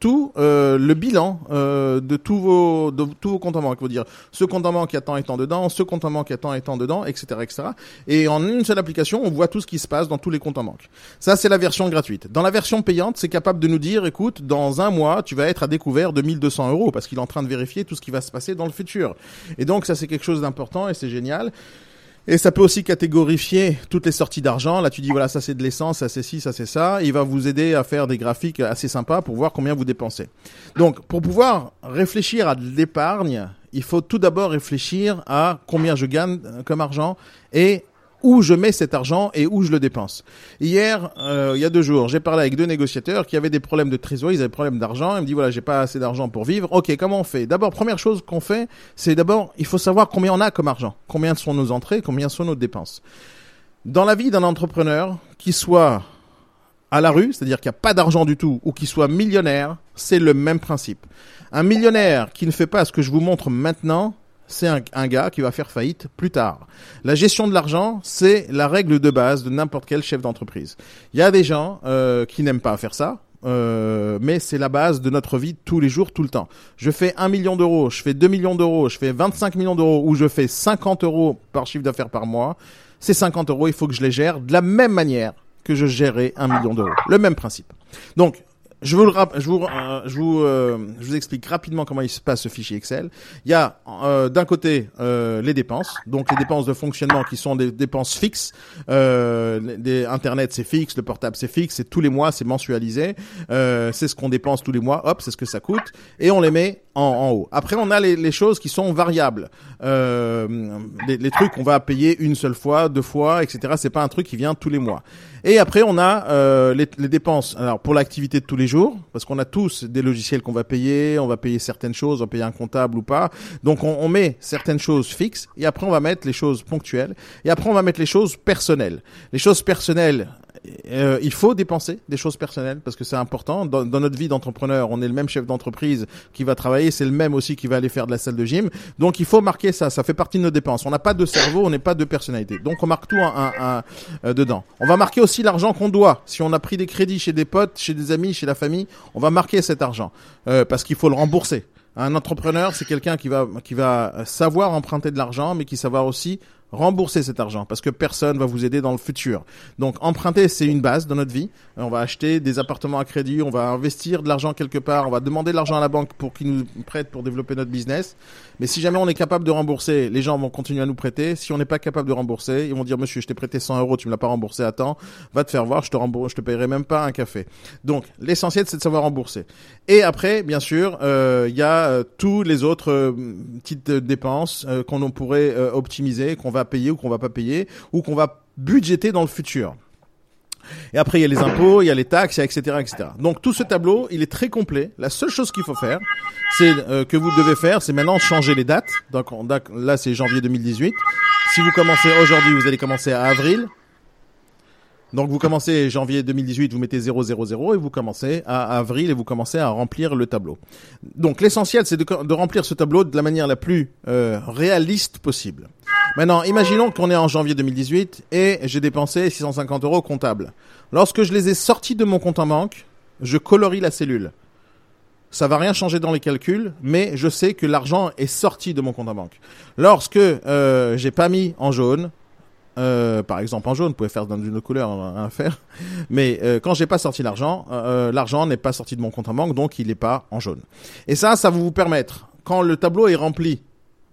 tout euh, le bilan euh, de tous vos de tous vos comptes en banque. Faut dire ce compte en banque il y a tant et tant dedans, ce compte en banque il y a tant et tant dedans, etc., etc. Et en une seule application, on voit tout ce qui se passe dans tous les comptes en banque. Ça, c'est la version gratuite. Dans la version payante, c'est capable de nous dire, écoute, dans un mois, tu vas être à découvert de 1200 euros parce qu'il est en train de vérifier tout ce qui va se passer dans le futur. Et donc, ça, c'est quelque chose d'important et c'est génial. Et ça peut aussi catégorifier toutes les sorties d'argent. Là, tu dis, voilà, ça c'est de l'essence, ça c'est ci, ça c'est ça. Il va vous aider à faire des graphiques assez sympas pour voir combien vous dépensez. Donc, pour pouvoir réfléchir à l'épargne, il faut tout d'abord réfléchir à combien je gagne comme argent et où je mets cet argent et où je le dépense. Hier, euh, il y a deux jours, j'ai parlé avec deux négociateurs qui avaient des problèmes de trésorerie, ils avaient des problèmes d'argent. Ils me disent voilà, j'ai pas assez d'argent pour vivre. Ok, comment on fait? D'abord, première chose qu'on fait, c'est d'abord, il faut savoir combien on a comme argent, combien sont nos entrées, combien sont nos dépenses. Dans la vie d'un entrepreneur, qui soit à la rue, c'est-à-dire qu'il n'y a pas d'argent du tout, ou qui soit millionnaire, c'est le même principe. Un millionnaire qui ne fait pas ce que je vous montre maintenant, c'est un, un gars qui va faire faillite plus tard. La gestion de l'argent, c'est la règle de base de n'importe quel chef d'entreprise. Il y a des gens euh, qui n'aiment pas faire ça. euh, mais c'est la base de notre vie tous les jours, tout le temps. Je fais 1 million d'euros, je fais 2 millions d'euros, je fais 25 millions d'euros ou je fais 50 euros par chiffre d'affaires par mois. Ces 50 euros, il faut que je les gère de la même manière que je gérais 1 million d'euros. Le même principe. Donc, je vous, le rap- je, vous, euh, je, vous, euh, je vous explique rapidement comment il se passe ce fichier Excel. Il y a euh, d'un côté euh, les dépenses, donc les dépenses de fonctionnement qui sont des dépenses fixes. Euh, des Internet c'est fixe, le portable c'est fixe, c'est tous les mois, c'est mensualisé. C'est ce qu'on dépense tous les mois, hop, c'est ce que ça coûte, et on les met en, haut. Après on a les, choses qui sont variables, euh, les, trucs qu'on va payer une seule fois, deux fois, etc. C'est pas un truc qui vient tous les mois. Et après, on a euh, les, les dépenses. Alors pour l'activité de tous les jours, parce qu'on a tous des logiciels qu'on va payer, on va payer certaines choses, on va payer un comptable ou pas. Donc on, on met certaines choses fixes et après on va mettre les choses ponctuelles et après on va mettre les choses personnelles. Les choses personnelles, euh, il faut dépenser des choses personnelles parce que c'est important. Dans, notre vie d'entrepreneur, on est le même chef d'entreprise qui va travailler, c'est le même aussi qui va aller faire de la salle de gym. Donc il faut marquer ça, ça fait partie de nos dépenses. On n'a pas de cerveau, on n'est pas de personnalité. Donc on marque tout un, un- un, euh, dedans. On va marquer aussi l'argent qu'on doit. Si on a pris des crédits chez des potes, chez des amis, chez la famille, on va marquer cet argent euh, parce qu'il faut le rembourser. Un entrepreneur, c'est quelqu'un qui va qui va savoir emprunter de l'argent, mais qui savoir aussi rembourser cet argent parce que personne va vous aider dans le futur. Donc emprunter, c'est une base dans notre vie. Euh, On va acheter des appartements à crédit, on va investir de l'argent quelque part, on va demander de l'argent à la banque pour qu'ils nous prêtent pour développer notre business. Mais si jamais on est capable de rembourser, les gens vont continuer à nous prêter. Si on n'est pas capable de rembourser, ils vont dire Monsieur, je t'ai prêté 100 euros, tu me l'as pas remboursé à temps, va te faire voir, je te rembourse, je te paierai même pas un café. Donc l'essentiel, c'est de savoir rembourser. Et après, bien sûr, euh, il y a euh, tous les autres euh, petites dépenses qu'on pourrait optimiser, qu'on va payer ou qu'on va pas payer, ou qu'on va budgéter dans le futur. Et après, il y a les impôts, il y a les taxes, etc., etc. Donc tout ce tableau, il est très complet. La seule chose qu'il faut faire, c'est euh, que vous devez faire, c'est maintenant changer les dates. Donc là, c'est janvier 2018. Si vous commencez aujourd'hui, vous allez commencer à avril. Donc vous commencez janvier 2018, vous mettez 000 et vous commencez à avril et vous commencez à remplir le tableau. Donc l'essentiel, c'est de, remplir ce tableau de la manière la plus euh, réaliste possible. Maintenant, imaginons qu'on est en janvier 2018 et j'ai dépensé 650 euros comptable. Lorsque je les ai sortis de mon compte en banque, je colorie la cellule. Ça va rien changer dans les calculs, mais je sais que l'argent est sorti de mon compte en banque. Lorsque euh, j'ai pas mis en jaune, euh, par exemple en jaune, vous pouvez faire dans une couleur hein, à faire, mais euh, quand j'ai pas sorti l'argent, euh, l'argent n'est pas sorti de mon compte en banque, donc il n'est pas en jaune. Et ça, ça va vous permettre, quand le tableau est rempli,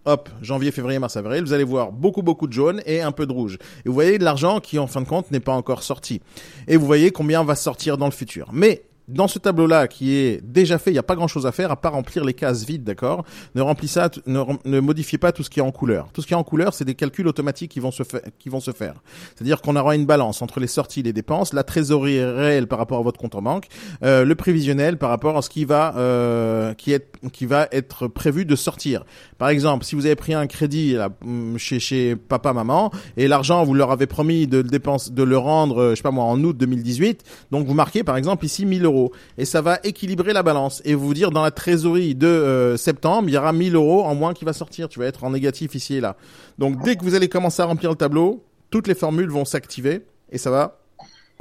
hop, janvier, février, mars, avril, vous allez voir beaucoup, beaucoup de jaune et un peu de rouge. Et vous voyez de l'argent qui, en fin de compte, n'est pas encore sorti. Et vous voyez combien va sortir dans le futur. Mais dans ce tableau-là, qui est déjà fait, il n'y a pas grand-chose à faire à part remplir les cases vides, d'accord? Ne remplissez, ne, modifiez pas tout ce qui est en couleur. Tout ce qui est en couleur, c'est des calculs automatiques qui vont se, qui vont se faire. C'est-à-dire qu'on aura une balance entre les sorties et les dépenses, la trésorerie réelle par rapport à votre compte en banque, euh, le prévisionnel par rapport à ce qui va, euh, qui, est, qui va être prévu de sortir. Par exemple, si vous avez pris un crédit là, hum, chez, chez papa, maman, et l'argent, vous leur avez promis de le, dépense, de le rendre, euh, je sais pas moi, en août 2018, donc vous marquez par exemple ici 1000 euros. Et ça va équilibrer la balance. Et vous dire, dans la trésorerie de euh, septembre, il y aura 1000 euros en moins qui va sortir. Tu vas être en négatif ici et là. Donc dès que vous allez commencer à remplir le tableau, toutes les formules vont s'activer et ça va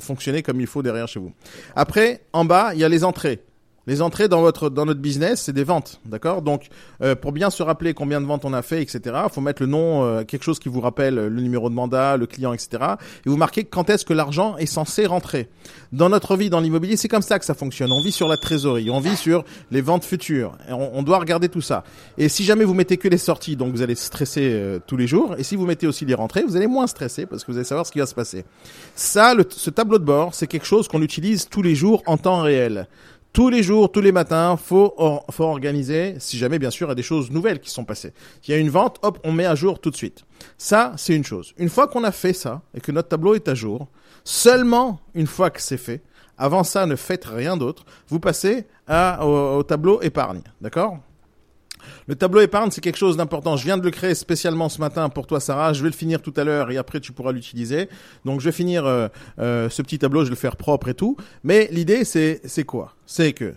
fonctionner comme il faut derrière chez vous. Après, en bas, il y a les entrées. Les entrées dans votre dans notre business, c'est des ventes, d'accord? Donc, euh, pour bien se rappeler combien de ventes on a fait, etc., faut mettre le nom, euh, quelque chose qui vous rappelle le numéro de mandat, le client, etc. Et vous marquez quand est-ce que l'argent est censé rentrer. Dans notre vie, dans l'immobilier, c'est comme ça que ça fonctionne. On vit sur la trésorerie, on vit sur les ventes futures. On, on doit regarder tout ça. Et si jamais vous mettez que les sorties, donc vous allez stresser euh, tous les jours. Et si vous mettez aussi les rentrées, vous allez moins stresser parce que vous allez savoir ce qui va se passer. Ça, le- ce tableau de bord, c'est quelque chose qu'on utilise tous les jours en temps réel. Tous les jours, tous les matins, faut, faut organiser, si jamais bien sûr il y a des choses nouvelles qui sont passées. Il y a une vente, hop, on met à jour tout de suite. Ça, c'est une chose. Une fois qu'on a fait ça et que notre tableau est à jour, seulement une fois que c'est fait, avant ça, ne faites rien d'autre, vous passez au tableau épargne. D'accord? Le tableau épargne, c'est quelque chose d'important. Je viens de le créer spécialement ce matin pour toi, Sarah. Je vais le finir tout à l'heure et après tu pourras l'utiliser. Donc je vais finir euh, euh, ce petit tableau, je vais le faire propre et tout. Mais l'idée, c'est c'est quoi? C'est que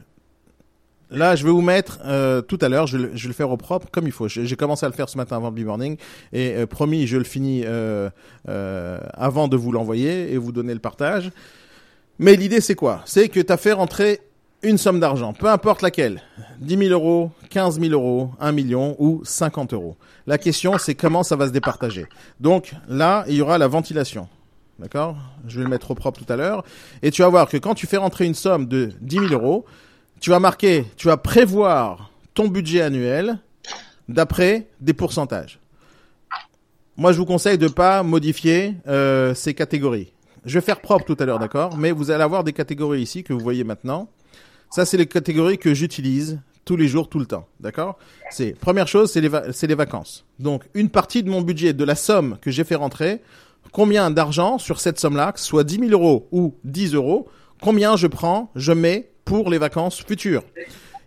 Là, je vais vous mettre euh, tout à l'heure, je, vais le- faire au propre comme il faut. J'ai commencé à le faire ce matin avant le B-Morning et promis, je le finis avant de vous l'envoyer et vous donner le partage. Mais l'idée, c'est quoi? C'est que tu as fait rentrer une somme d'argent, peu importe laquelle, 10 000 euros, 15 000 euros, 1 million ou 50 euros. La question, c'est comment ça va se départager. Donc là, il y aura la ventilation. D'accord? Je vais le mettre au propre tout à l'heure. Et tu vas voir que quand tu fais rentrer une somme de 10 000 euros, tu vas marquer, tu vas prévoir ton budget annuel d'après des pourcentages. Moi, je vous conseille de pas modifier euh, ces catégories. Je vais faire propre tout à l'heure, d'accord? Mais vous allez avoir des catégories ici que vous voyez maintenant. Ça, c'est les catégories que j'utilise tous les jours, tout le temps, d'accord? C'est première chose, c'est les, les vacances. Donc, une partie de mon budget, de la somme que j'ai fait rentrer, combien d'argent sur cette somme-là, que ce soit 10 000 euros ou 10 euros, combien je prends, je mets pour les vacances futures?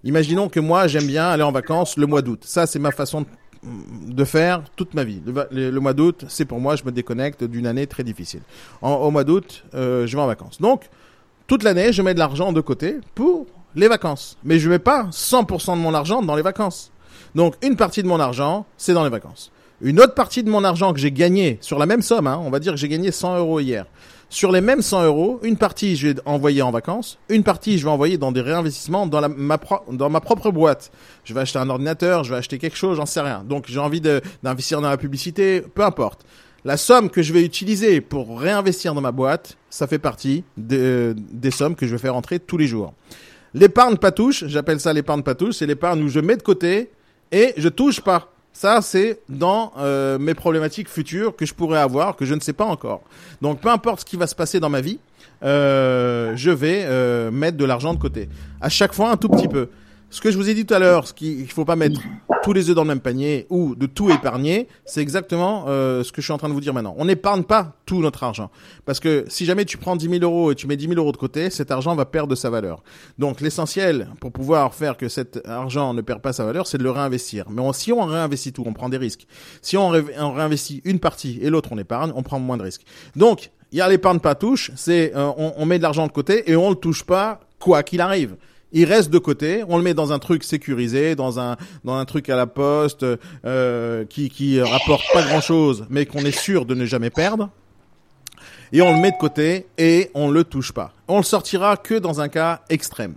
Imaginons que moi, j'aime bien aller en vacances le mois d'août. Ça, c'est ma façon de faire toute ma vie. Le, mois d'août, c'est pour moi, je me déconnecte d'une année très difficile. Au mois d'août, euh, je vais en vacances. Donc, toute l'année, je mets de l'argent de côté pour les vacances. Mais je mets pas 100% de mon argent dans les vacances. Donc, une partie de mon argent, c'est dans les vacances. Une autre partie de mon argent que j'ai gagné sur la même somme, hein, on va dire que j'ai gagné 100 euros hier. Sur les mêmes 100 euros, une partie je vais envoyer en vacances, une partie je vais envoyer dans des réinvestissements dans, ma, dans ma propre boîte. Je vais acheter un ordinateur, je vais acheter quelque chose, j'en sais rien. Donc j'ai envie d'investir dans la publicité, peu importe. La somme que je vais utiliser pour réinvestir dans ma boîte, ça fait partie de- des sommes que je vais faire entrer tous les jours. L'épargne patouche, j'appelle ça l'épargne patouche, c'est l'épargne où je mets de côté et je touche pas. Ça, c'est dans euh, mes problématiques futures que je pourrais avoir, que je ne sais pas encore. Donc, peu importe ce qui va se passer dans ma vie, euh, je vais euh, mettre de l'argent de côté. À chaque fois, un tout petit peu. Ce que je vous ai dit tout à l'heure, ce qu'il ne faut pas mettre tous les œufs dans le même panier ou de tout épargner, c'est exactement euh, ce que je suis en train de vous dire maintenant. On n'épargne pas tout notre argent. Parce que si jamais tu prends 10 000 euros et tu mets 10 000 euros de côté, cet argent va perdre sa valeur. Donc l'essentiel pour pouvoir faire que cet argent ne perd pas sa valeur, c'est de le réinvestir. Mais si on réinvestit tout, on prend des risques. Si on, on réinvestit une partie et l'autre on épargne, on prend moins de risques. Donc il y a l'épargne pas touche, c'est euh, on, on met de l'argent de côté et on le touche pas quoi qu'il arrive. Il reste de côté, on le met dans un truc sécurisé, dans un dans un truc à la poste euh, qui qui rapporte pas grand chose, mais qu'on est sûr de ne jamais perdre. Et on le met de côté et on le touche pas. On le sortira que dans un cas extrême.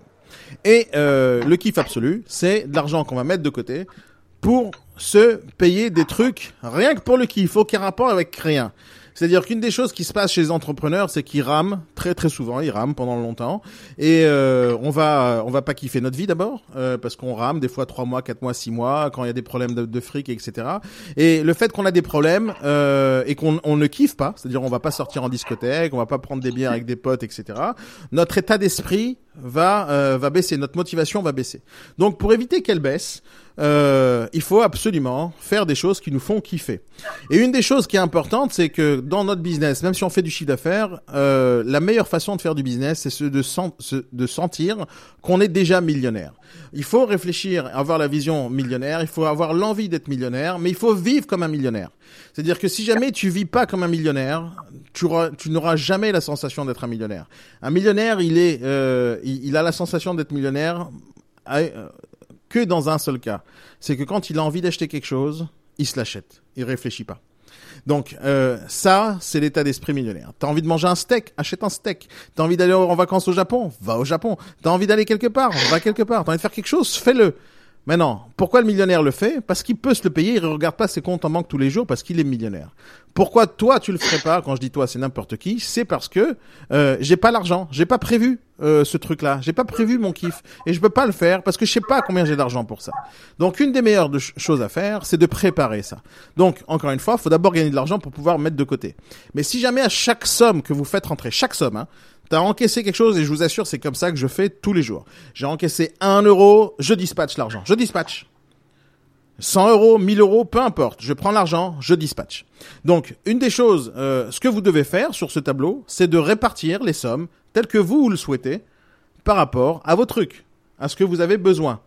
Et euh, le kiff absolu, c'est de l'argent qu'on va mettre de côté pour se payer des trucs rien que pour le kiff, aucun rapport avec rien. C'est-à-dire qu'une des choses qui se passe chez les entrepreneurs, c'est qu'ils rament très très souvent, ils rament pendant longtemps, et euh, on va on va pas kiffer notre vie d'abord euh, parce qu'on rame des fois trois mois, quatre mois, six mois quand il y a des problèmes de, fric, etc. Et le fait qu'on a des problèmes euh, et qu'on on ne kiffe pas, c'est-à-dire on va pas sortir en discothèque, on va pas prendre des bières avec des potes, etc. Notre état d'esprit va euh, va baisser, notre motivation va baisser. Donc pour éviter qu'elle baisse, euh, il faut absolument faire des choses qui nous font kiffer. Et une des choses qui est importante, c'est que dans notre business, même si on fait du chiffre d'affaires, euh, la meilleure façon de faire du business, c'est ce de, sentir qu'on est déjà millionnaire. Il faut réfléchir, avoir la vision millionnaire, il faut avoir l'envie d'être millionnaire, mais il faut vivre comme un millionnaire. C'est-à-dire que si jamais tu vis pas comme un millionnaire, tu, auras- tu n'auras jamais la sensation d'être un millionnaire. Un millionnaire, il est, euh, il, a la sensation d'être millionnaire euh, que dans un seul cas. C'est que quand il a envie d'acheter quelque chose, il se l'achète. Il réfléchit pas. Donc euh, ça, c'est l'état d'esprit millionnaire. T'as envie de manger un steak, achète un steak. T'as envie d'aller en vacances au Japon, va au Japon. T'as envie d'aller quelque part, va quelque part. T'as envie de faire quelque chose, fais-le. Maintenant, pourquoi le millionnaire le fait? Parce qu'il peut se le payer, il regarde pas ses comptes en banque tous les jours parce qu'il est millionnaire. Pourquoi toi tu le ferais pas Quand je dis toi, c'est n'importe qui? C'est parce que euh, j'ai pas l'argent, j'ai pas prévu euh, ce truc-là, j'ai pas prévu mon kiff et je peux pas le faire parce que je sais pas combien j'ai d'argent pour ça. Donc une des meilleures de ch- choses à faire, c'est de préparer ça. Donc encore une fois, faut d'abord gagner de l'argent pour pouvoir mettre de côté. Mais si jamais à chaque somme que vous faites rentrer, chaque somme, hein, T'as encaissé quelque chose et je vous assure, c'est comme ça que je fais tous les jours. J'ai encaissé un euro, je dispatche l'argent. Je dispatche. 100 euros, 1000 euros, peu importe. Je prends l'argent, je dispatche. Donc, une des choses, euh, ce que vous devez faire sur ce tableau, c'est de répartir les sommes telles que vous le souhaitez par rapport à vos trucs, à ce que vous avez besoin.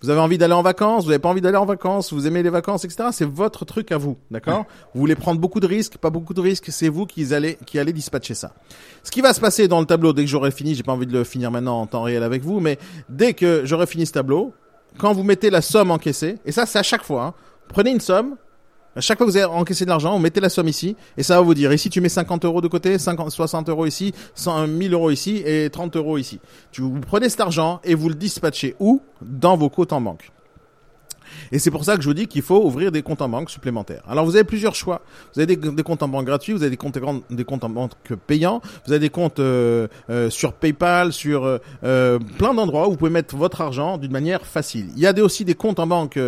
Vous avez envie d'aller en vacances, vous n'avez pas envie d'aller en vacances, vous aimez les vacances, etc. C'est votre truc à vous, d'accord Vous voulez prendre beaucoup de risques, pas beaucoup de risques, c'est vous qui allez, qui allez dispatcher ça. Ce qui va se passer dans le tableau, dès que j'aurai fini, j'ai pas envie de le finir maintenant en temps réel avec vous, mais dès que j'aurai fini ce tableau, quand vous mettez la somme encaissée, et ça c'est à chaque fois, hein, prenez une somme, à chaque fois que vous avez encaissé de l'argent, vous mettez la somme ici, et ça va vous dire, ici tu mets 50 euros de côté, 50, 60 euros ici, 100, 1000 euros ici, et 30 euros ici. Tu, vous prenez cet argent et vous le dispatchez où? Dans vos comptes en banque. Et c'est pour ça que je vous dis qu'il faut ouvrir des comptes en banque supplémentaires. Alors vous avez plusieurs choix. Vous avez des, comptes en banque gratuits, vous avez des comptes, des comptes en banque payants, vous avez des comptes euh, euh, sur PayPal, sur euh, euh, plein d'endroits où vous pouvez mettre votre argent d'une manière facile. Il y a des, aussi des comptes en banque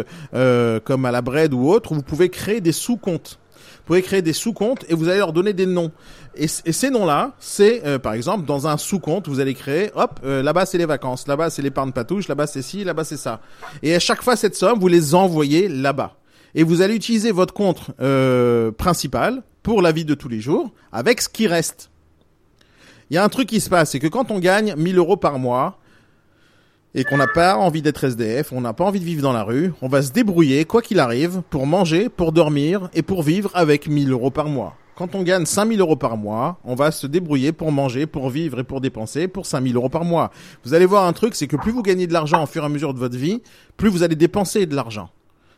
comme à la Bread ou autre où vous pouvez créer des sous-comptes. Vous pouvez créer des sous-comptes et vous allez leur donner des noms. Et, ces noms-là, c'est euh, par exemple dans un sous-compte, vous allez créer, hop, euh, là-bas c'est les vacances, là-bas c'est l'épargne patouche, là-bas c'est ci, là-bas c'est ça. Et à chaque fois cette somme, vous les envoyez là-bas. Et vous allez utiliser votre compte euh, principal pour la vie de tous les jours avec ce qui reste. Il y a un truc qui se passe, c'est que quand on gagne 1000 euros par mois, et qu'on n'a pas envie d'être SDF, on n'a pas envie de vivre dans la rue, on va se débrouiller, quoi qu'il arrive, pour manger, pour dormir et pour vivre avec 1000 euros par mois. Quand on gagne 5000 euros par mois, on va se débrouiller pour manger, pour vivre et pour dépenser pour 5000 euros par mois. Vous allez voir un truc, c'est que plus vous gagnez de l'argent au fur et à mesure de votre vie, plus vous allez dépenser de l'argent.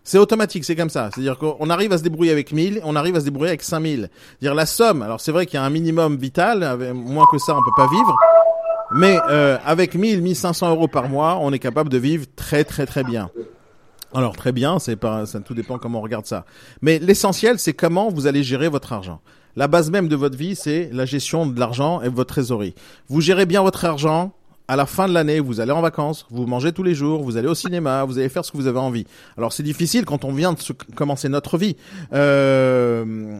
C'est automatique, c'est comme ça. C'est-à-dire qu'on arrive à se débrouiller avec 1000, on arrive à se débrouiller avec 5000. Dire la somme, alors c'est vrai qu'il y a un minimum vital, moins que ça on peut pas vivre, mais euh, avec 1000, 1500 euros par mois, on est capable de vivre très très très bien. Alors très bien, c'est pas, ça tout dépend comment on regarde ça. Mais l'essentiel, c'est comment vous allez gérer votre argent. La base même de votre vie, c'est la gestion de l'argent et votre trésorerie. Vous gérez bien votre argent, à la fin de l'année, vous allez en vacances, vous mangez tous les jours, vous allez au cinéma, vous allez faire ce que vous avez envie. Alors c'est difficile quand on vient de se- commencer notre vie. Euh,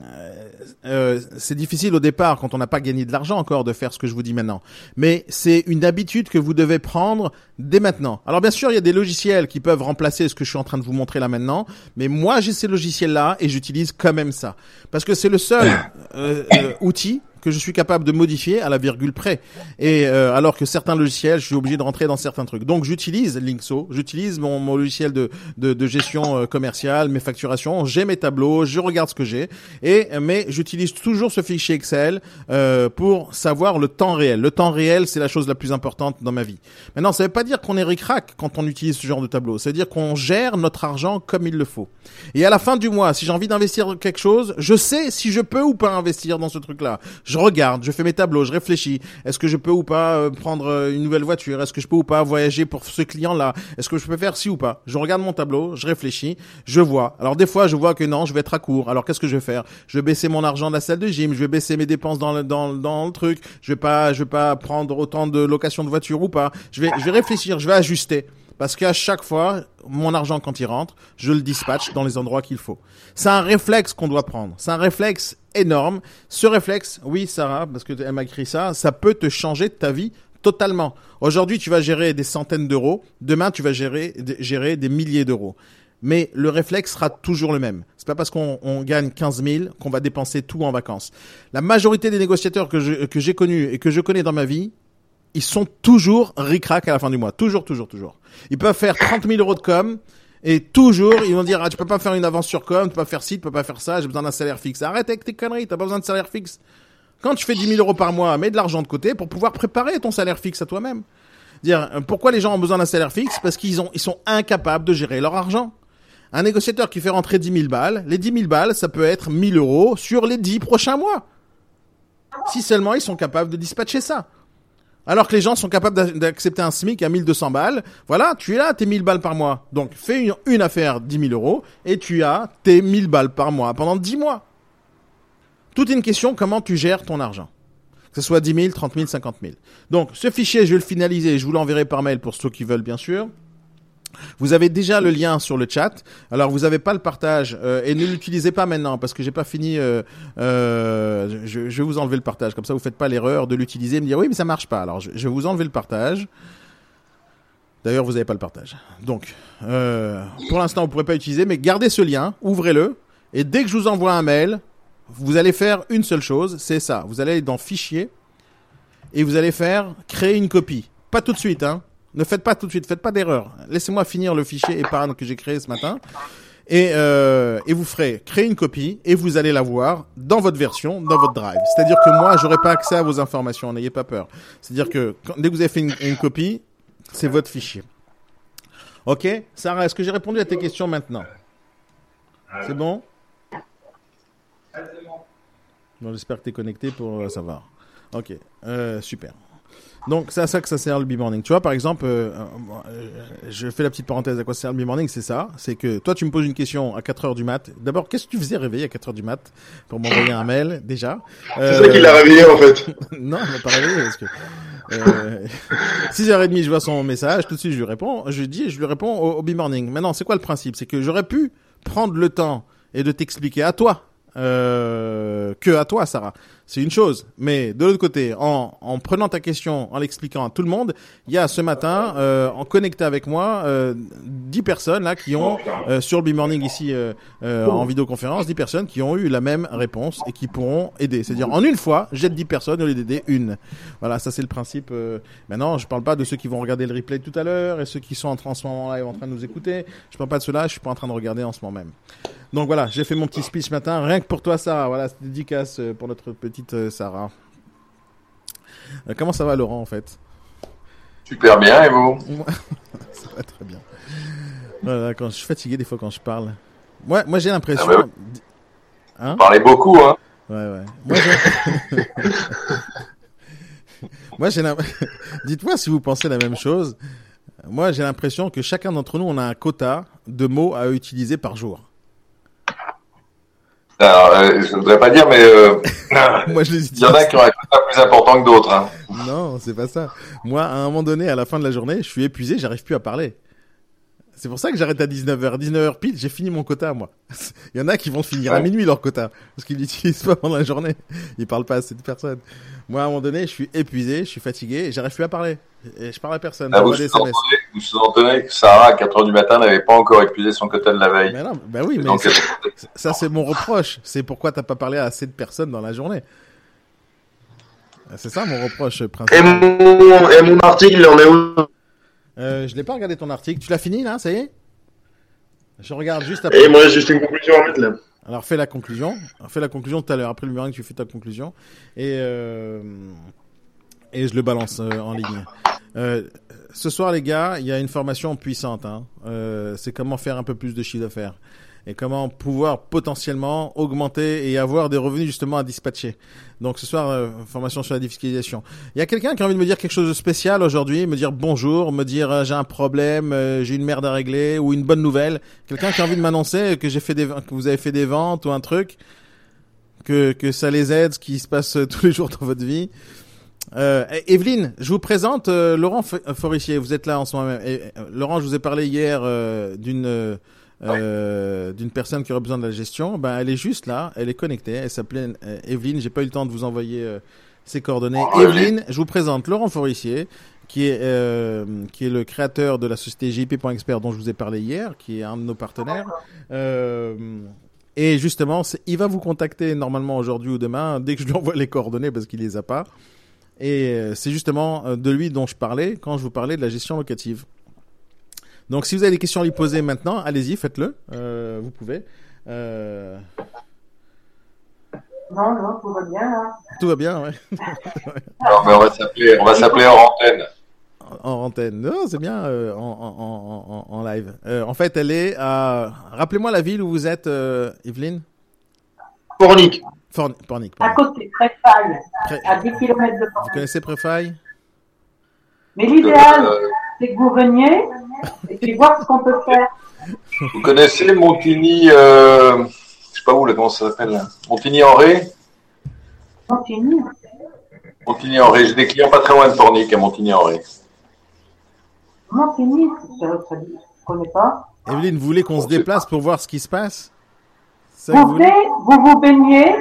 euh, c'est difficile au départ quand on n'a pas gagné de l'argent encore de faire ce que je vous dis maintenant. Mais c'est une habitude que vous devez prendre dès maintenant. Alors bien sûr, il y a des logiciels qui peuvent remplacer ce que je suis en train de vous montrer là maintenant. Mais moi, j'ai ces logiciels-là et j'utilise quand même ça. Parce que c'est le seul euh, euh, outil que je suis capable de modifier à la virgule près. Et euh, alors que certains logiciels, je suis obligé de rentrer dans certains trucs. Donc j'utilise Linkso, j'utilise mon, mon logiciel de, de, de gestion euh, commerciale, mes facturations, j'ai mes tableaux, je regarde ce que j'ai. Et mais j'utilise toujours ce fichier Excel euh, pour savoir le temps réel. Le temps réel, c'est la chose la plus importante dans ma vie. Maintenant, ça veut pas dire qu'on est ric-rac quand on utilise ce genre de tableau. Ça veut dire qu'on gère notre argent comme il le faut. Et à la fin du mois, si j'ai envie d'investir quelque chose, je sais si je peux ou pas investir dans ce truc-là. Je regarde, je fais mes tableaux, je réfléchis. Est-ce que je peux ou pas euh, prendre euh, une nouvelle voiture? Est-ce que je peux ou pas voyager pour ce client-là? Est-ce que je peux faire ci ou pas? Je regarde mon tableau, je réfléchis, je vois. Alors des fois, je vois que non, je vais être à court. Alors qu'est-ce que je vais faire? Je vais baisser mon argent de la salle de gym, je vais baisser mes dépenses dans le, dans, dans le truc. Je vais pas, je vais pas prendre autant de location de voiture ou pas. Je vais, je vais réfléchir, je vais ajuster. Parce qu'à chaque fois, mon argent quand il rentre, je le dispatche dans les endroits qu'il faut. C'est un réflexe qu'on doit prendre. C'est un réflexe énorme. Ce réflexe, oui Sarah, parce que elle m'a écrit ça, ça peut te changer ta vie totalement. Aujourd'hui, tu vas gérer des centaines d'euros. Demain, tu vas gérer, gérer des milliers d'euros. Mais le réflexe sera toujours le même. C'est pas parce qu'on on gagne 15 000 qu'on va dépenser tout en vacances. La majorité des négociateurs que j'ai connus et que je connais dans ma vie, ils sont toujours ric-rac à la fin du mois. Toujours, toujours, toujours. Ils peuvent faire 30 000 euros de com et toujours, ils vont dire, ah, tu peux pas faire une avance sur com, tu peux pas faire ci, tu peux pas faire ça, j'ai besoin d'un salaire fixe. Arrête avec tes conneries, t'as pas besoin de salaire fixe. Quand tu fais 10 000 euros par mois, mets de l'argent de côté pour pouvoir préparer ton salaire fixe à toi-même. Dire, euh, pourquoi les gens ont besoin d'un salaire fixe? Parce qu'ils ont, ils sont incapables de gérer leur argent. Un négociateur qui fait rentrer 10 000 balles, les 10 000 balles, ça peut être 1000 euros sur les 10 prochains mois. Si seulement ils sont capables de dispatcher ça. Alors que les gens sont capables d'a- d'accepter un SMIC à 1200 balles. Voilà, tu es là, tes 1000 balles par mois. Donc, fais une, affaire 10 000 euros et tu as tes 1000 balles par mois pendant 10 mois. Tout est une question comment tu gères ton argent. Que ce soit 10 000, 30 000, 50 000. Donc, ce fichier, je vais le finaliser. Je vous l'enverrai par mail pour ceux qui veulent, bien sûr. Vous avez déjà le lien sur le chat. Alors vous n'avez pas le partage euh, et ne l'utilisez pas maintenant parce que j'ai pas fini. euh, euh, je, vais vous enlever le partage comme ça vous faites pas l'erreur de l'utiliser et me dire oui mais ça marche pas. Alors je, vais vous enlever le partage. D'ailleurs vous n'avez pas le partage. Donc pour l'instant vous pourrez pas utiliser mais gardez ce lien, ouvrez-le et dès que je vous envoie un mail, vous allez faire une seule chose, c'est ça. Vous allez aller dans Fichier et vous allez faire créer une copie. Pas tout de suite hein. Ne faites pas tout de suite, faites pas d'erreur. Laissez-moi finir le fichier épargne que j'ai créé ce matin. Et, euh, et vous ferez créer une copie et vous allez la voir dans votre version, dans votre drive. C'est-à-dire que moi, j'aurai pas accès à vos informations, n'ayez pas peur. C'est-à-dire que quand, dès que vous avez fait une, copie, c'est votre fichier. Ok Sarah, est-ce que j'ai répondu à tes questions maintenant? C'est bon? Bon, J'espère que tu es connecté pour euh, savoir. Ok, euh, super. Donc c'est à ça que ça sert le B-Morning. Tu vois, par exemple, euh, euh, je fais la petite parenthèse à quoi sert le B-Morning, c'est ça. C'est que toi, tu me poses une question à 4 heures du mat. D'abord, qu'est-ce que tu faisais réveiller à 4 heures du mat pour m'envoyer un mail, déjà? C'est ça qui l'a réveillé en fait. non, il m'a pas réveillé parce que... Euh, 6h30, je vois son message, tout de suite je lui réponds, je dis, je lui réponds au, au B-Morning. Maintenant, c'est quoi le principe? C'est que j'aurais pu prendre le temps et de t'expliquer à toi, euh, que à toi, Sarah. C'est une chose. Mais de l'autre côté, en, en prenant ta question, en l'expliquant à tout le monde, il y a ce matin, euh, en connecté avec moi, euh, 10 personnes là qui ont euh, sur le B-Morning ici euh, euh, en vidéoconférence, 10 personnes qui ont eu la même réponse et qui pourront aider. C'est-à-dire en une fois, j'aide 10 personnes au lieu d'aider une. Voilà, ça c'est le principe. euh. Maintenant, je parle pas de ceux qui vont regarder le replay tout à l'heure et ceux qui sont en, en ce moment live en train de nous écouter. Je parle pas de ceux-là, je suis pas en train de regarder en ce moment même. Donc voilà, j'ai fait mon petit speech ce matin, rien que pour toi Sarah. Voilà, c'est dédicace pour notre petite euh, Sarah. Euh, comment ça va Laurent en fait? Super bien, et vous? Ça va très bien. Voilà, quand je suis fatigué des fois quand je parle. Moi, moi j'ai l'impression. Ah bah Hein? Parlez beaucoup, hein Ouais, ouais. Moi, j'ai... Moi, j'ai Dites-moi si vous pensez la même chose. Moi, j'ai l'impression que chacun d'entre nous, on a un quota de mots à utiliser par jour. Alors, euh, je ne voudrais pas dire, mais euh, Moi, je les il y en a qui ont un quota plus important que d'autres. Hein. Non, c'est pas ça. Moi, à un moment donné, à la fin de la journée, je suis épuisé, j'arrive plus à parler. C'est pour ça que j'arrête à 19h. 19h pile, j'ai fini mon quota, moi. Il y en a qui vont finir à Ouais. minuit leur quota. Parce qu'ils l'utilisent pas pendant la journée. Ils parlent pas à cette personne. Moi, à un moment donné, je suis épuisé, je suis fatigué, et j'arrive plus à parler. Et je parle à personne. Ah, vous sous-entendez que Sarah, à 4 heures du matin, n'avait pas encore épuisé son quota de la veille. Mais non, bah oui, mais Donc, ça, c'est mon reproche. C'est pourquoi t'as pas parlé à assez de personnes dans la journée. C'est ça mon reproche Et principal. mon, et mon article, il en est où? Euh, je l'ai pas regardé ton article. Tu l'as fini là, ça y est? Je regarde juste après. Et moi, j'ai juste une conclusion à mettre là. Alors fais la conclusion. Fais la conclusion tout à l'heure. Après le mur, tu fais ta conclusion. Et, euh, et je le balance euh, en ligne. Euh, ce soir, les gars, il y a une formation puissante. Hein. C'est comment faire un peu plus de chiffre d'affaires. Et comment pouvoir potentiellement augmenter et avoir des revenus justement à dispatcher. Donc ce soir, euh, formation sur la défiscalisation. Il y a quelqu'un qui a envie de me dire quelque chose de spécial aujourd'hui, me dire bonjour, me dire euh, j'ai un problème, euh, j'ai une merde à régler ou une bonne nouvelle. Quelqu'un qui a envie de m'annoncer que j'ai fait des, que vous avez fait des ventes ou un truc, que que ça les aide, ce qui se passe euh, tous les jours dans votre vie. Euh, Evelyne, je vous présente euh, Laurent Forissier. Vous êtes là en ce moment. Et, Laurent, je vous ai parlé hier d'une euh, d'une personne qui aurait besoin de la gestion. Ben, elle est juste là, elle est connectée. Elle s'appelait euh, Evelyne. J'ai pas eu le temps de vous envoyer euh, ses coordonnées. Oh, Evelyne, je vous présente Laurent Forissier, qui est euh, qui est le créateur de la société JP.expert dont je vous ai parlé hier, qui est un de nos partenaires. Et justement, il va vous contacter normalement aujourd'hui ou demain, dès que je lui envoie les coordonnées, parce qu'il les a pas. Et c'est justement de lui dont je parlais quand je vous parlais de la gestion locative. Donc si vous avez des questions à lui poser maintenant, allez-y, faites-le. Euh, vous pouvez. Euh, Non, non, tout va bien. Hein. tout va bien, ouais. Mais on va s'appeler, on va s'appeler hors antenne. En en antenne. Non, c'est bien euh, en, en, en, en, en live. Euh, en fait, elle est à... Rappelez-moi la ville où vous êtes, euh, Evelyne Pornic. Forn- Pornic. À côté, Préfaille, Pré- à 10 km de Vous Pornic. connaissez Préfaille? Mais l'idéal, Euh, c'est que vous veniez et puis voir ce qu'on peut faire. vous connaissez Montigny, euh, je sais pas où, là, comment ça s'appelle là Montigny-en-Ré Continue. Montigny-en-Ré, j'ai des clients pas très loin de Pornic, à Montigny-en-Ré. Montigny, je connais pas. Evelyne, vous voulez qu'on se déplace pour voir ce qui se passe? Ça Vous vous vous vous baignez.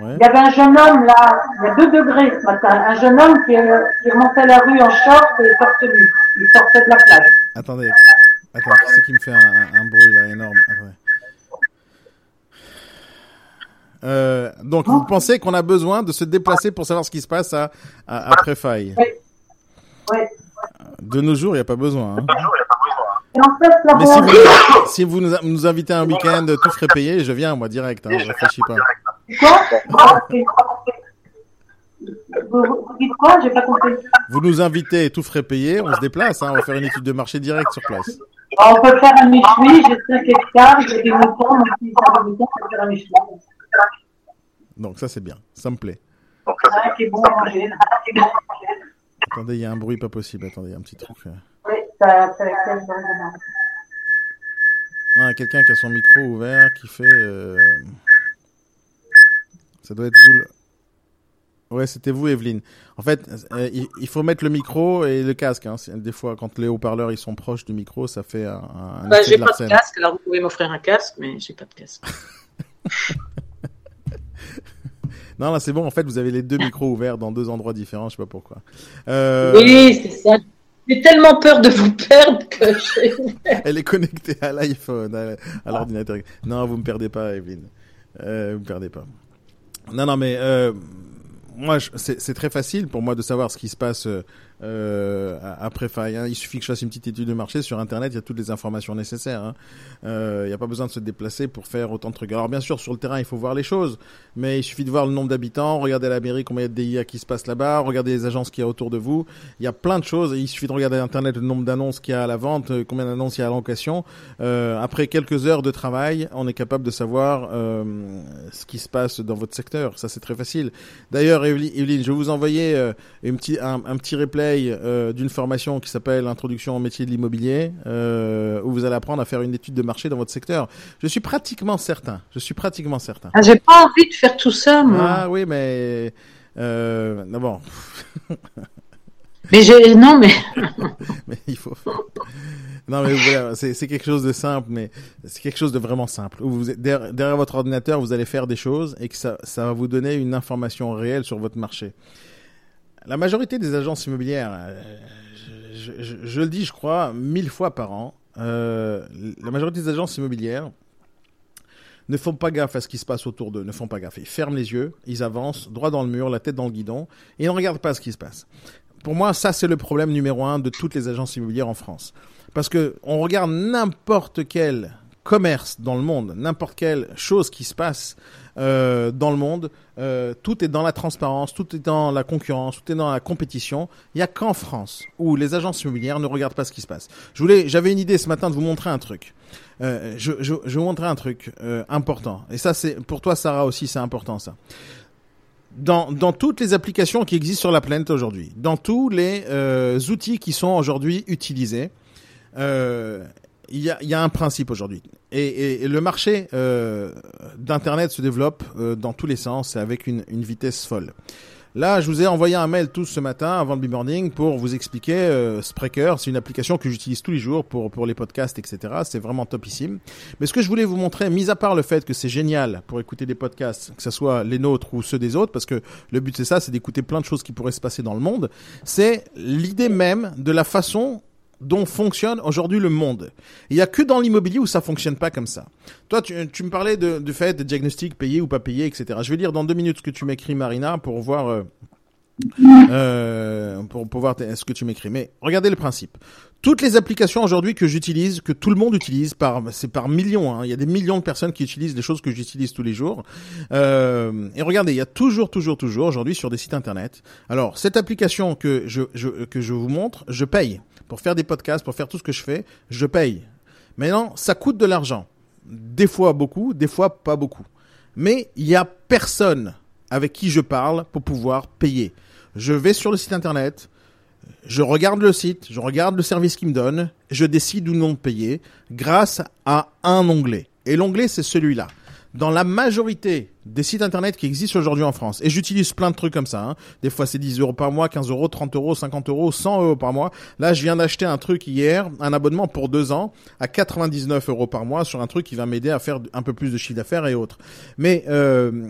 Ouais. Il y avait un jeune homme là, il y a deux degrés ce matin, un jeune homme qui, euh, qui remontait la rue en short et torse nu. Il sortait de la plage. Attendez, attends, qui c'est qui me fait un, un- un bruit là énorme? Euh, donc, vous pensez qu'on a besoin de se déplacer pour savoir ce qui se passe à, à, à Préfaille Oui. Oui. De nos jours, il n'y a pas besoin. hein. Mais si vous, si vous nous, nous invitez un week-end, tout frais payé, je viens, moi, direct. Hein, je réfléchis pas. Vous, vous dites quoi? J'ai pas compris. Vous nous invitez, tout frais payé, on se déplace. Hein, on va faire une étude de marché direct sur place. On peut faire un Michelin, j'ai 5 hectares, j'ai des moutons, donc si ça va moutons, on peut faire un Michelin. Donc, ça, c'est bien. Ça me plaît. Ah, qui est bon à manger. Qui est bon à manger. Attendez, il y a un bruit pas possible. Attendez, il y a un petit truc. euh. Oui, ça, ça. Ah, quelqu'un qui a son micro ouvert, qui fait. euh, Ça doit être vous. le- Ouais, c'était vous, Evelyne. En fait, euh, il, il faut mettre le micro et le casque. Hein. Des fois, quand les haut-parleurs ils sont proches du micro, ça fait un. un Bah, j'ai pas de casque, alors vous pouvez m'offrir un casque, mais j'ai pas de casque. Non, là, c'est bon. En fait, vous avez les deux micros ouverts dans deux endroits différents. Je sais pas pourquoi. Euh, Oui, c'est ça. J'ai tellement peur de vous perdre que. Elle est connectée à l'iPhone, à, à l'ordinateur. Non, vous me perdez pas, Evelyne. Euh, vous me perdez pas. Non, non, mais euh, moi, c'est c'est très facile pour moi de savoir ce qui se passe euh, après hein. Il suffit que je fasse une petite étude de marché sur Internet. Il y a toutes les informations nécessaires. hein. Euh, Il n'y a pas besoin de se déplacer pour faire autant de trucs. Alors bien sûr, sur le terrain, il faut voir les choses, mais il suffit de voir le nombre d'habitants, regarder la mairie combien il y a de DIA qui se passe là-bas, regarder les agences qu'il y a autour de vous. Il y a plein de choses. Il suffit de regarder Internet le nombre d'annonces qu'il y a à la vente, euh, combien d'annonces il y a à la location. Euh, après quelques heures de travail, on est capable de savoir euh, ce qui se passe dans votre secteur. Ça, c'est très facile. D'ailleurs, Evely- Evelyne, je vais vous envoyer euh, une petit, un petit replay euh, d'une formation qui s'appelle Introduction au métier de l'immobilier, euh, où vous allez apprendre à faire une étude de marché dans votre secteur. Je suis pratiquement certain. Je suis pratiquement certain. Ah, J'ai pas envie de faire tout ça, moi. Ah oui, mais euh, non, bon, Mais j'ai... Non, mais... mais il faut. Non, mais voilà, c'est quelque chose de simple, mais c'est quelque chose de vraiment simple. Où vous êtes derrière, derrière votre ordinateur, vous allez faire des choses et que ça, ça va vous donner une information réelle sur votre marché. La majorité des agences immobilières, euh, je, le dis, je crois, mille fois par an, euh, la majorité des agences immobilières ne font pas gaffe à ce qui se passe autour d'eux, ne font pas gaffe. Ils ferment les yeux, ils avancent, droit dans le mur, la tête dans le guidon, et ils ne regardent pas ce qui se passe. Pour moi, ça, c'est le problème numéro un de toutes les agences immobilières en France. Parce que on regarde n'importe quel commerce dans le monde, n'importe quelle chose qui se passe euh, dans le monde, euh, tout est dans la transparence, tout est dans la concurrence, tout est dans la compétition. Il y a qu'en France où les agences immobilières ne regardent pas ce qui se passe. Je voulais, j'avais une idée ce matin de vous montrer un truc. Euh, je, je, je vous montrer un truc euh, important. Et ça, c'est pour toi, Sarah aussi, c'est important ça. Dans, dans toutes les applications qui existent sur la planète aujourd'hui, dans tous les euh, outils qui sont aujourd'hui utilisés, euh, il y, a, y a un principe aujourd'hui. Et, et, et le marché euh, d'Internet se développe euh, dans tous les sens et avec une, une vitesse folle. Là, je vous ai envoyé un mail tous ce matin avant le B-Morning pour vous expliquer euh, Spreaker. C'est une application que j'utilise tous les jours pour, pour les podcasts, etc. C'est vraiment topissime. Mais ce que je voulais vous montrer, mis à part le fait que c'est génial pour écouter des podcasts, que ce soit les nôtres ou ceux des autres, parce que le but c'est ça, c'est d'écouter plein de choses qui pourraient se passer dans le monde, c'est l'idée même de la façon dont fonctionne aujourd'hui le monde. Il y a que dans l'immobilier où ça fonctionne pas comme ça. Toi, tu, me parlais du fait de diagnostic payé ou pas payé, etc. Je vais lire dans deux minutes ce que tu m'écris, Marina, pour voir, euh, euh, pour, voir ce que tu m'écris. Mais regardez le principe. Toutes les applications aujourd'hui que j'utilise, que tout le monde utilise, c'est par millions. Hein, il y a des millions de personnes qui utilisent des choses que j'utilise tous les jours. Euh, et regardez, il y a toujours, toujours, toujours aujourd'hui sur des sites internet. Alors cette application que je, je que je vous montre, je paye pour faire des podcasts, pour faire tout ce que je fais, je paye. Maintenant, ça coûte de l'argent. Des fois beaucoup, des fois pas beaucoup. Mais il y a personne avec qui je parle pour pouvoir payer. Je vais sur le site internet, je regarde le site, je regarde le service qu'il me donne, je décide ou non de payer grâce à un onglet. Et l'onglet, c'est celui-là. Dans la majorité des sites internet qui existent aujourd'hui en France, et j'utilise plein de trucs comme ça, hein. des fois c'est 10 euros par mois, 15 euros, 30 euros, 50 euros, 100 euros par mois. Là, je viens d'acheter un truc hier, un abonnement pour deux ans, à 99 euros par mois sur un truc qui va m'aider à faire un peu plus de chiffre d'affaires et autres. Mais euh,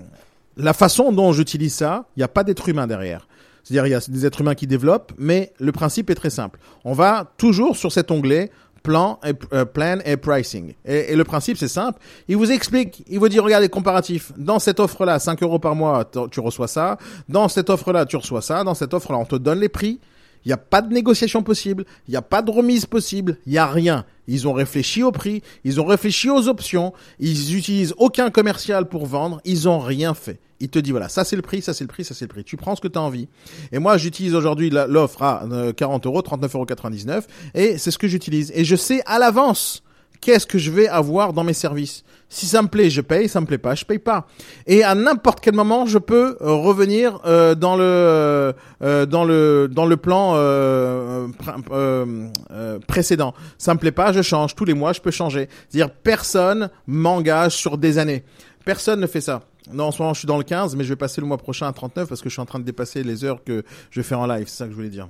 la façon dont j'utilise ça, il n'y a pas d'être humain derrière. C'est-à-dire, il y a des êtres humains qui développent, mais le principe est très simple. On va toujours sur cet onglet plan et, euh, plan et pricing. Et, le principe, c'est simple. Il vous explique, il vous dit, regardez, comparatif. Dans cette offre-là, 5 euros par mois, tu reçois ça. Dans cette offre-là, tu reçois ça. Dans cette offre-là, on te donne les prix. Il n'y a pas de négociation possible, il n'y a pas de remise possible, il n'y a rien. Ils ont réfléchi au prix, ils ont réfléchi aux options, ils utilisent aucun commercial pour vendre, ils ont rien fait. Il te dit voilà, ça c'est le prix, ça c'est le prix, ça c'est le prix. Tu prends ce que tu as envie. Et moi, j'utilise aujourd'hui l'offre à euh, 40 euros, 39,99 euros, et c'est ce que j'utilise. Et je sais à l'avance qu'est-ce que je vais avoir dans mes services. Si ça me plaît, je paye. Ça me plaît pas, je paye pas. Et à n'importe quel moment, je peux euh, revenir euh, dans le euh, dans le dans le plan euh, euh, euh, précédent. Ça me plaît pas, je change. Tous les mois, je peux changer. C'est-à-dire personne m'engage sur des années. Personne ne fait ça. Non, en ce moment, je suis dans le 15, mais je vais passer le mois prochain à 39 parce que je suis en train de dépasser les heures que je fais en live. C'est ça que je voulais dire.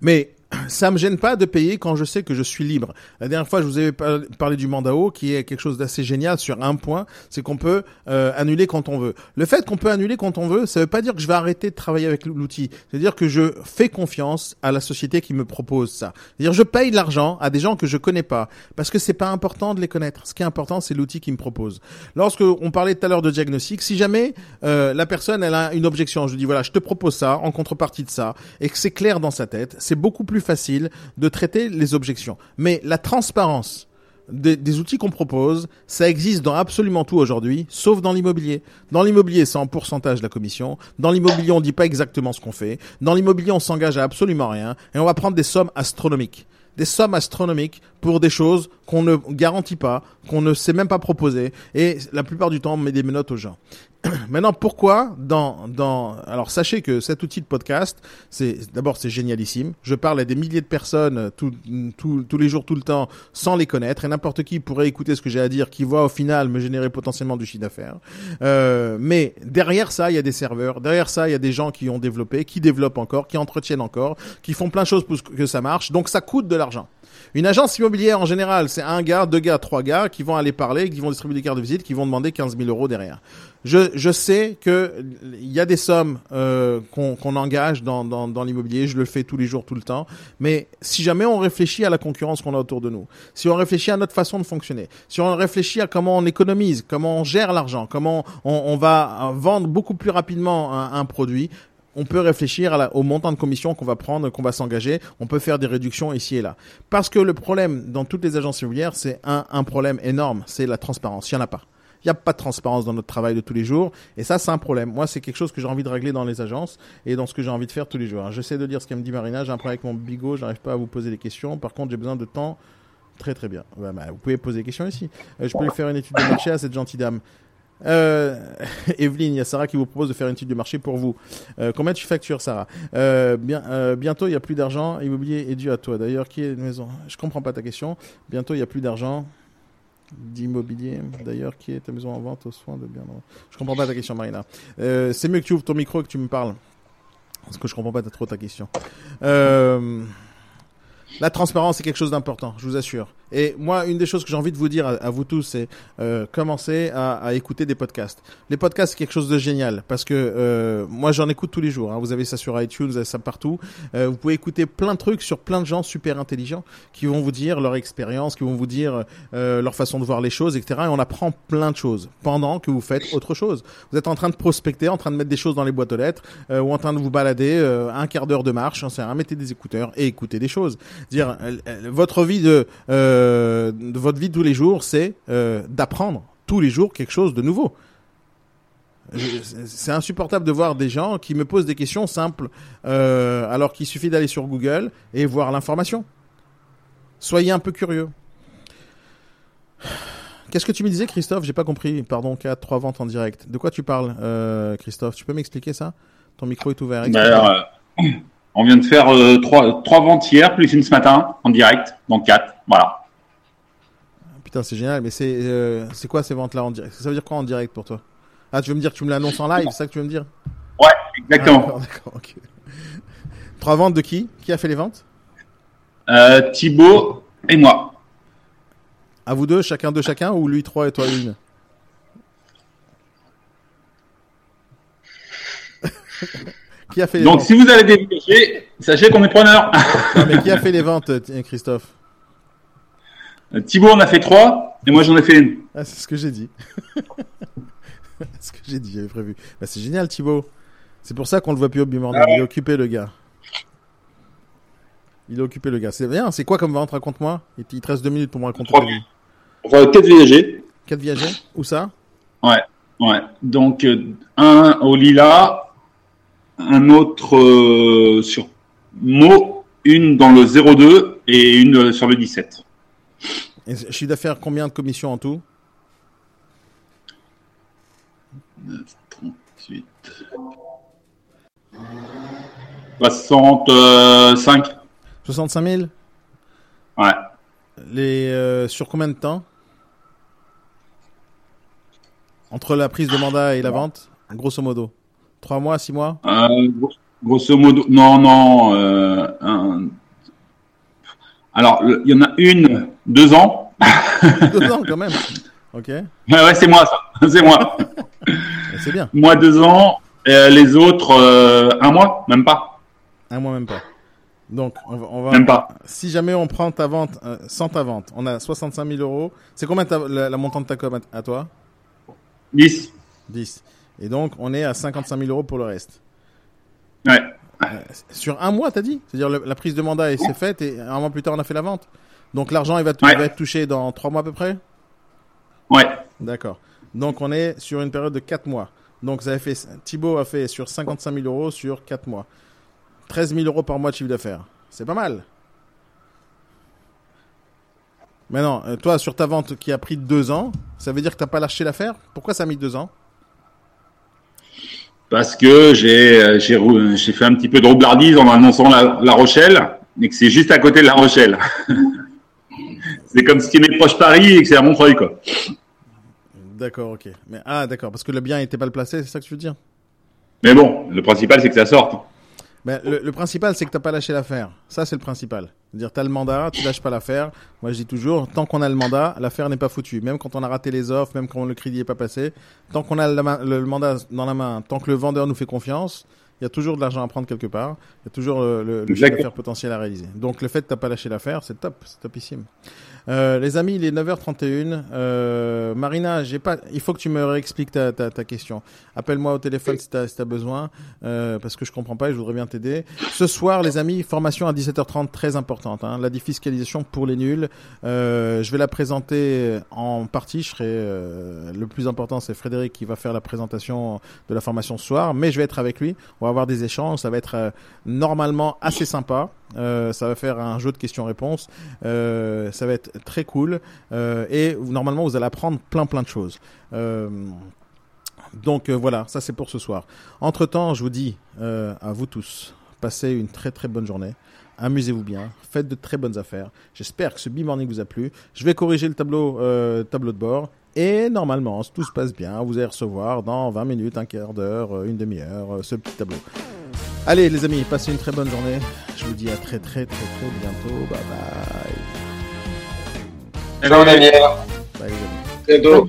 Mais ça me gêne pas de payer quand je sais que je suis libre. La dernière fois, je vous avais par- parlé du Mandao, qui est quelque chose d'assez génial sur un point, c'est qu'on peut euh, annuler quand on veut. Le fait qu'on peut annuler quand on veut, ça veut pas dire que je vais arrêter de travailler avec l'outil. C'est-à-dire que je fais confiance à la société qui me propose ça. C'est-à-dire je paye de l'argent à des gens que je connais pas, parce que c'est pas important de les connaître. Ce qui est important, c'est l'outil qui me propose. Lorsque on parlait tout à l'heure de diagnostic, si jamais euh, la personne elle a une objection, je dis voilà, je te propose ça en contrepartie de ça, et que c'est clair dans sa tête, c'est beaucoup plus facile de traiter les objections. Mais la transparence des, outils qu'on propose, ça existe dans absolument tout aujourd'hui, sauf dans l'immobilier. Dans l'immobilier, c'est en pourcentage de la commission. Dans l'immobilier, on dit pas exactement ce qu'on fait. Dans l'immobilier, on s'engage à absolument rien, et on va prendre des sommes astronomiques des sommes astronomiques pour des choses qu'on ne garantit pas, qu'on ne sait même pas proposer. Et la plupart du temps, on met des menottes aux gens. Maintenant, pourquoi dans dans alors sachez que cet outil de podcast, c'est d'abord c'est génialissime. Je parle à des milliers de personnes euh, tout, tout- tous les jours, tout le temps, sans les connaître, et n'importe qui pourrait écouter ce que j'ai à dire, qui va au final me générer potentiellement du chiffre d'affaires. Euh, mais derrière ça, il y a des serveurs, derrière ça, il y a des gens qui ont développé, qui développent encore, qui entretiennent encore, qui font plein de choses pour que ça marche. Donc ça coûte de l'argent. Une agence immobilière en général, c'est un gars, deux gars, trois gars qui vont aller parler, qui vont distribuer des cartes de visite, qui vont demander 15 000 euros derrière. Je, sais que il y a des sommes euh, qu'on engage dans, l'immobilier, je le fais tous les jours, tout le temps. Mais si jamais on réfléchit à la concurrence qu'on a autour de nous, si on réfléchit à notre façon de fonctionner, si on réfléchit à comment on économise, comment on gère l'argent, comment on, va vendre beaucoup plus rapidement un, produit, on peut réfléchir au montant de commission qu'on va prendre, qu'on va s'engager. On peut faire des réductions ici et là. Parce que le problème dans toutes les agences immobilières, c'est un, un problème énorme, c'est la transparence. Il n'y en a pas. Il n'y a pas de transparence dans notre travail de tous les jours. Et ça, c'est un problème. Moi, c'est quelque chose que j'ai envie de régler dans les agences et dans ce que j'ai envie de faire tous les jours. J'essaie de dire ce qu'elle me dit Marina. J'ai un problème avec mon bigot. J'arrive pas à vous poser des questions. Par contre, j'ai besoin de temps. Très, très bien. Bah, bah, vous pouvez poser des questions ici. Euh, je peux lui faire une étude de marché à cette gentille dame. Euh, Evelyne, il y a Sarah qui vous propose de faire une étude de marché pour vous. Euh, combien tu factures, Sarah? Euh, Bientôt, il n'y a plus d'argent. Immobilier est dû à toi. D'ailleurs, qui est une maison? Je comprends pas ta question. Bientôt, il n'y a plus d'argent d'immobilier. D'ailleurs, qui est ta maison en vente aux soins de bien Je comprends pas ta question, Marina. Euh, c'est mieux que tu ouvres ton micro et que tu me parles. Parce que je comprends pas trop ta question. Euh, la transparence, c'est quelque chose d'important, je vous assure. Et moi, une des choses que j'ai envie de vous dire à, vous tous, c'est euh, commencer à, à écouter des podcasts. Les podcasts, c'est quelque chose de génial parce que euh, moi, j'en écoute tous les jours. hein. Vous avez ça sur iTunes, vous avez ça partout. Euh, vous pouvez écouter plein de trucs sur plein de gens super intelligents qui vont vous dire leur expérience, qui vont vous dire euh, leur façon de voir les choses, etc. Et on apprend plein de choses pendant que vous faites autre chose. Vous êtes en train de prospecter, en train de mettre des choses dans les boîtes aux lettres, euh, ou en train de vous balader euh, un quart d'heure de marche, sais rien, mettez des écouteurs et écoutez des choses. Dire votre vie de, euh, de votre vie de tous les jours, c'est euh, d'apprendre tous les jours quelque chose de nouveau. C'est- insupportable de voir des gens qui me posent des questions simples euh, alors qu'il suffit d'aller sur Google et voir l'information. Soyez un peu curieux. Qu'est-ce que tu me disais, Christophe? J'ai pas compris. Pardon, 4, 3 ventes en direct. De quoi tu parles, Christophe? Tu peux m'expliquer ça? Ton micro est ouvert. euh, on vient de faire euh, trois, trois ventes hier, plus une ce matin, en direct, donc quatre. Voilà. Putain, c'est génial, mais c'est euh, c'est quoi ces ventes-là en direct? Ça veut dire quoi en direct pour toi? Ah, tu veux me dire que tu me l'annonces en live C'est ça que tu veux me dire? Ouais, Ah, exactement. D'accord, d'accord, ok. Trois ventes de qui? Qui a fait les ventes? Euh, Thibaut et moi. À vous deux, chacun deux chacun, ou lui trois et toi une? Qui a fait les Donc, ventes? si vous avez déménagé, sachez qu'on est preneur. Non, mais qui a fait les ventes, euh, Christophe? Thibaut en a fait trois, et moi j'en ai fait une. Ah, c'est ce que j'ai dit. c'est ce que j'ai dit, j'avais prévu. Bah, c'est génial, Thibaut. C'est pour ça qu'on le voit plus au Bimorning. Il est occupé, le gars. Il est occupé, le gars. C'est bien. C'est quoi comme vente Raconte-moi. Il te il te reste deux minutes pour me raconter Trois. Enfin, quatre viagers. Quatre viagers Où ça? Ouais. Donc, euh, un au lilas, un autre euh, sur Mo, une dans le 02 et une euh, sur le 17. Et chiffre d'affaires, combien de commissions en tout? 38. 65. 65 000 Ouais. Les, euh, sur combien de temps? Entre la prise de mandat et la vente? Grosso modo. Trois mois, six mois? Euh, gros- grosso modo, non, non, euh, un- Alors, il y en a une, deux ans. Deux ans quand même. Ok, Ouais, ouais, c'est moi, ça. C'est moi. C'est bien. moi, deux ans. Euh, les autres, euh, un mois, même pas. Un mois même pas. Donc, on va, on va- Même pas. si jamais on prend ta vente, euh, sans ta vente, on a 65 000 euros. C'est combien ta- la, la montant de ta com à, à toi? 10. 10. Et donc, on est à 55 000 euros pour le reste. Ouais. Euh, sur un mois, t'as dit? C'est-à-dire la prise de mandat, s'est faite et un mois plus tard, on a fait la vente. Donc, l'argent, il va, t- Ouais. il va être touché dans trois mois à peu près? Ouais. D'accord. Donc, on est sur une période de 4 mois. Donc, ça a fait, Thibaut a fait sur 55 000 euros sur 4 mois. 13 000 euros par mois de chiffre d'affaires. C'est pas mal. Mais non, euh, toi, sur ta vente qui a pris 2 ans, ça veut dire que t'as pas lâché l'affaire? Pourquoi ça a mis 2 ans? Parce que j'ai euh, j'ai fait un petit peu de roublardise en annonçant la, la Rochelle et que c'est juste à côté de la Rochelle. c'est comme si tu proche Paris et que c'est à Montreuil, quoi. D'accord, ok. Mais, ah, d'accord, parce que le bien était mal placé, c'est ça que tu veux dire? Mais bon, le principal, c'est que ça sorte. Ben, le, le principal, c'est que t'as pas lâché l'affaire. Ça, c'est le principal. C'est-à-dire, t'as le mandat, tu lâches pas l'affaire. Moi, je dis toujours, tant qu'on a le mandat, l'affaire n'est pas foutue. Même quand on a raté les offres, même quand le crédit est pas passé, tant qu'on a le, le mandat dans la main, tant que le vendeur nous fait confiance, il y a toujours de l'argent à prendre quelque part. Il y a toujours le, le, le chiffre d'affaires potentiel à réaliser. Donc, le fait que t'as pas lâché l'affaire, c'est top, c'est topissime. Euh, les amis, il est 9h31. Euh, Marina, j'ai pas. Il faut que tu me réexpliques ta, ta, ta question. Appelle-moi au téléphone si tu as, besoin, euh, parce que je comprends pas et je voudrais bien t'aider. Ce soir, les amis, formation à 17h30 très importante. Hein, la défiscalisation pour les nuls. Euh, je vais la présenter en partie. Je serai euh, le plus important, c'est Frédéric qui va faire la présentation de la formation ce soir, mais je vais être avec lui. On va avoir des échanges. Ça va être normalement assez sympa. Euh, ça va faire un jeu de questions-réponses. Euh, ça va être très cool. Euh, et normalement, vous allez apprendre plein plein de choses. Donc voilà, ça c'est pour ce soir. Entre temps, je vous dis à vous tous, passez une très très bonne journée. Amusez-vous bien, faites de très bonnes affaires. J'espère que ce B-Morning vous a plu. Je vais corriger le tableau, tableau de bord. Et normalement, si tout se passe bien, vous allez recevoir dans 20 minutes, un quart d'heure, une demi-heure, ce petit tableau. Allez les amis, passez une très bonne journée. Je vous dis à très très très très bientôt. Bye bye. Ciao Daniel. Bye les amis. Bientôt.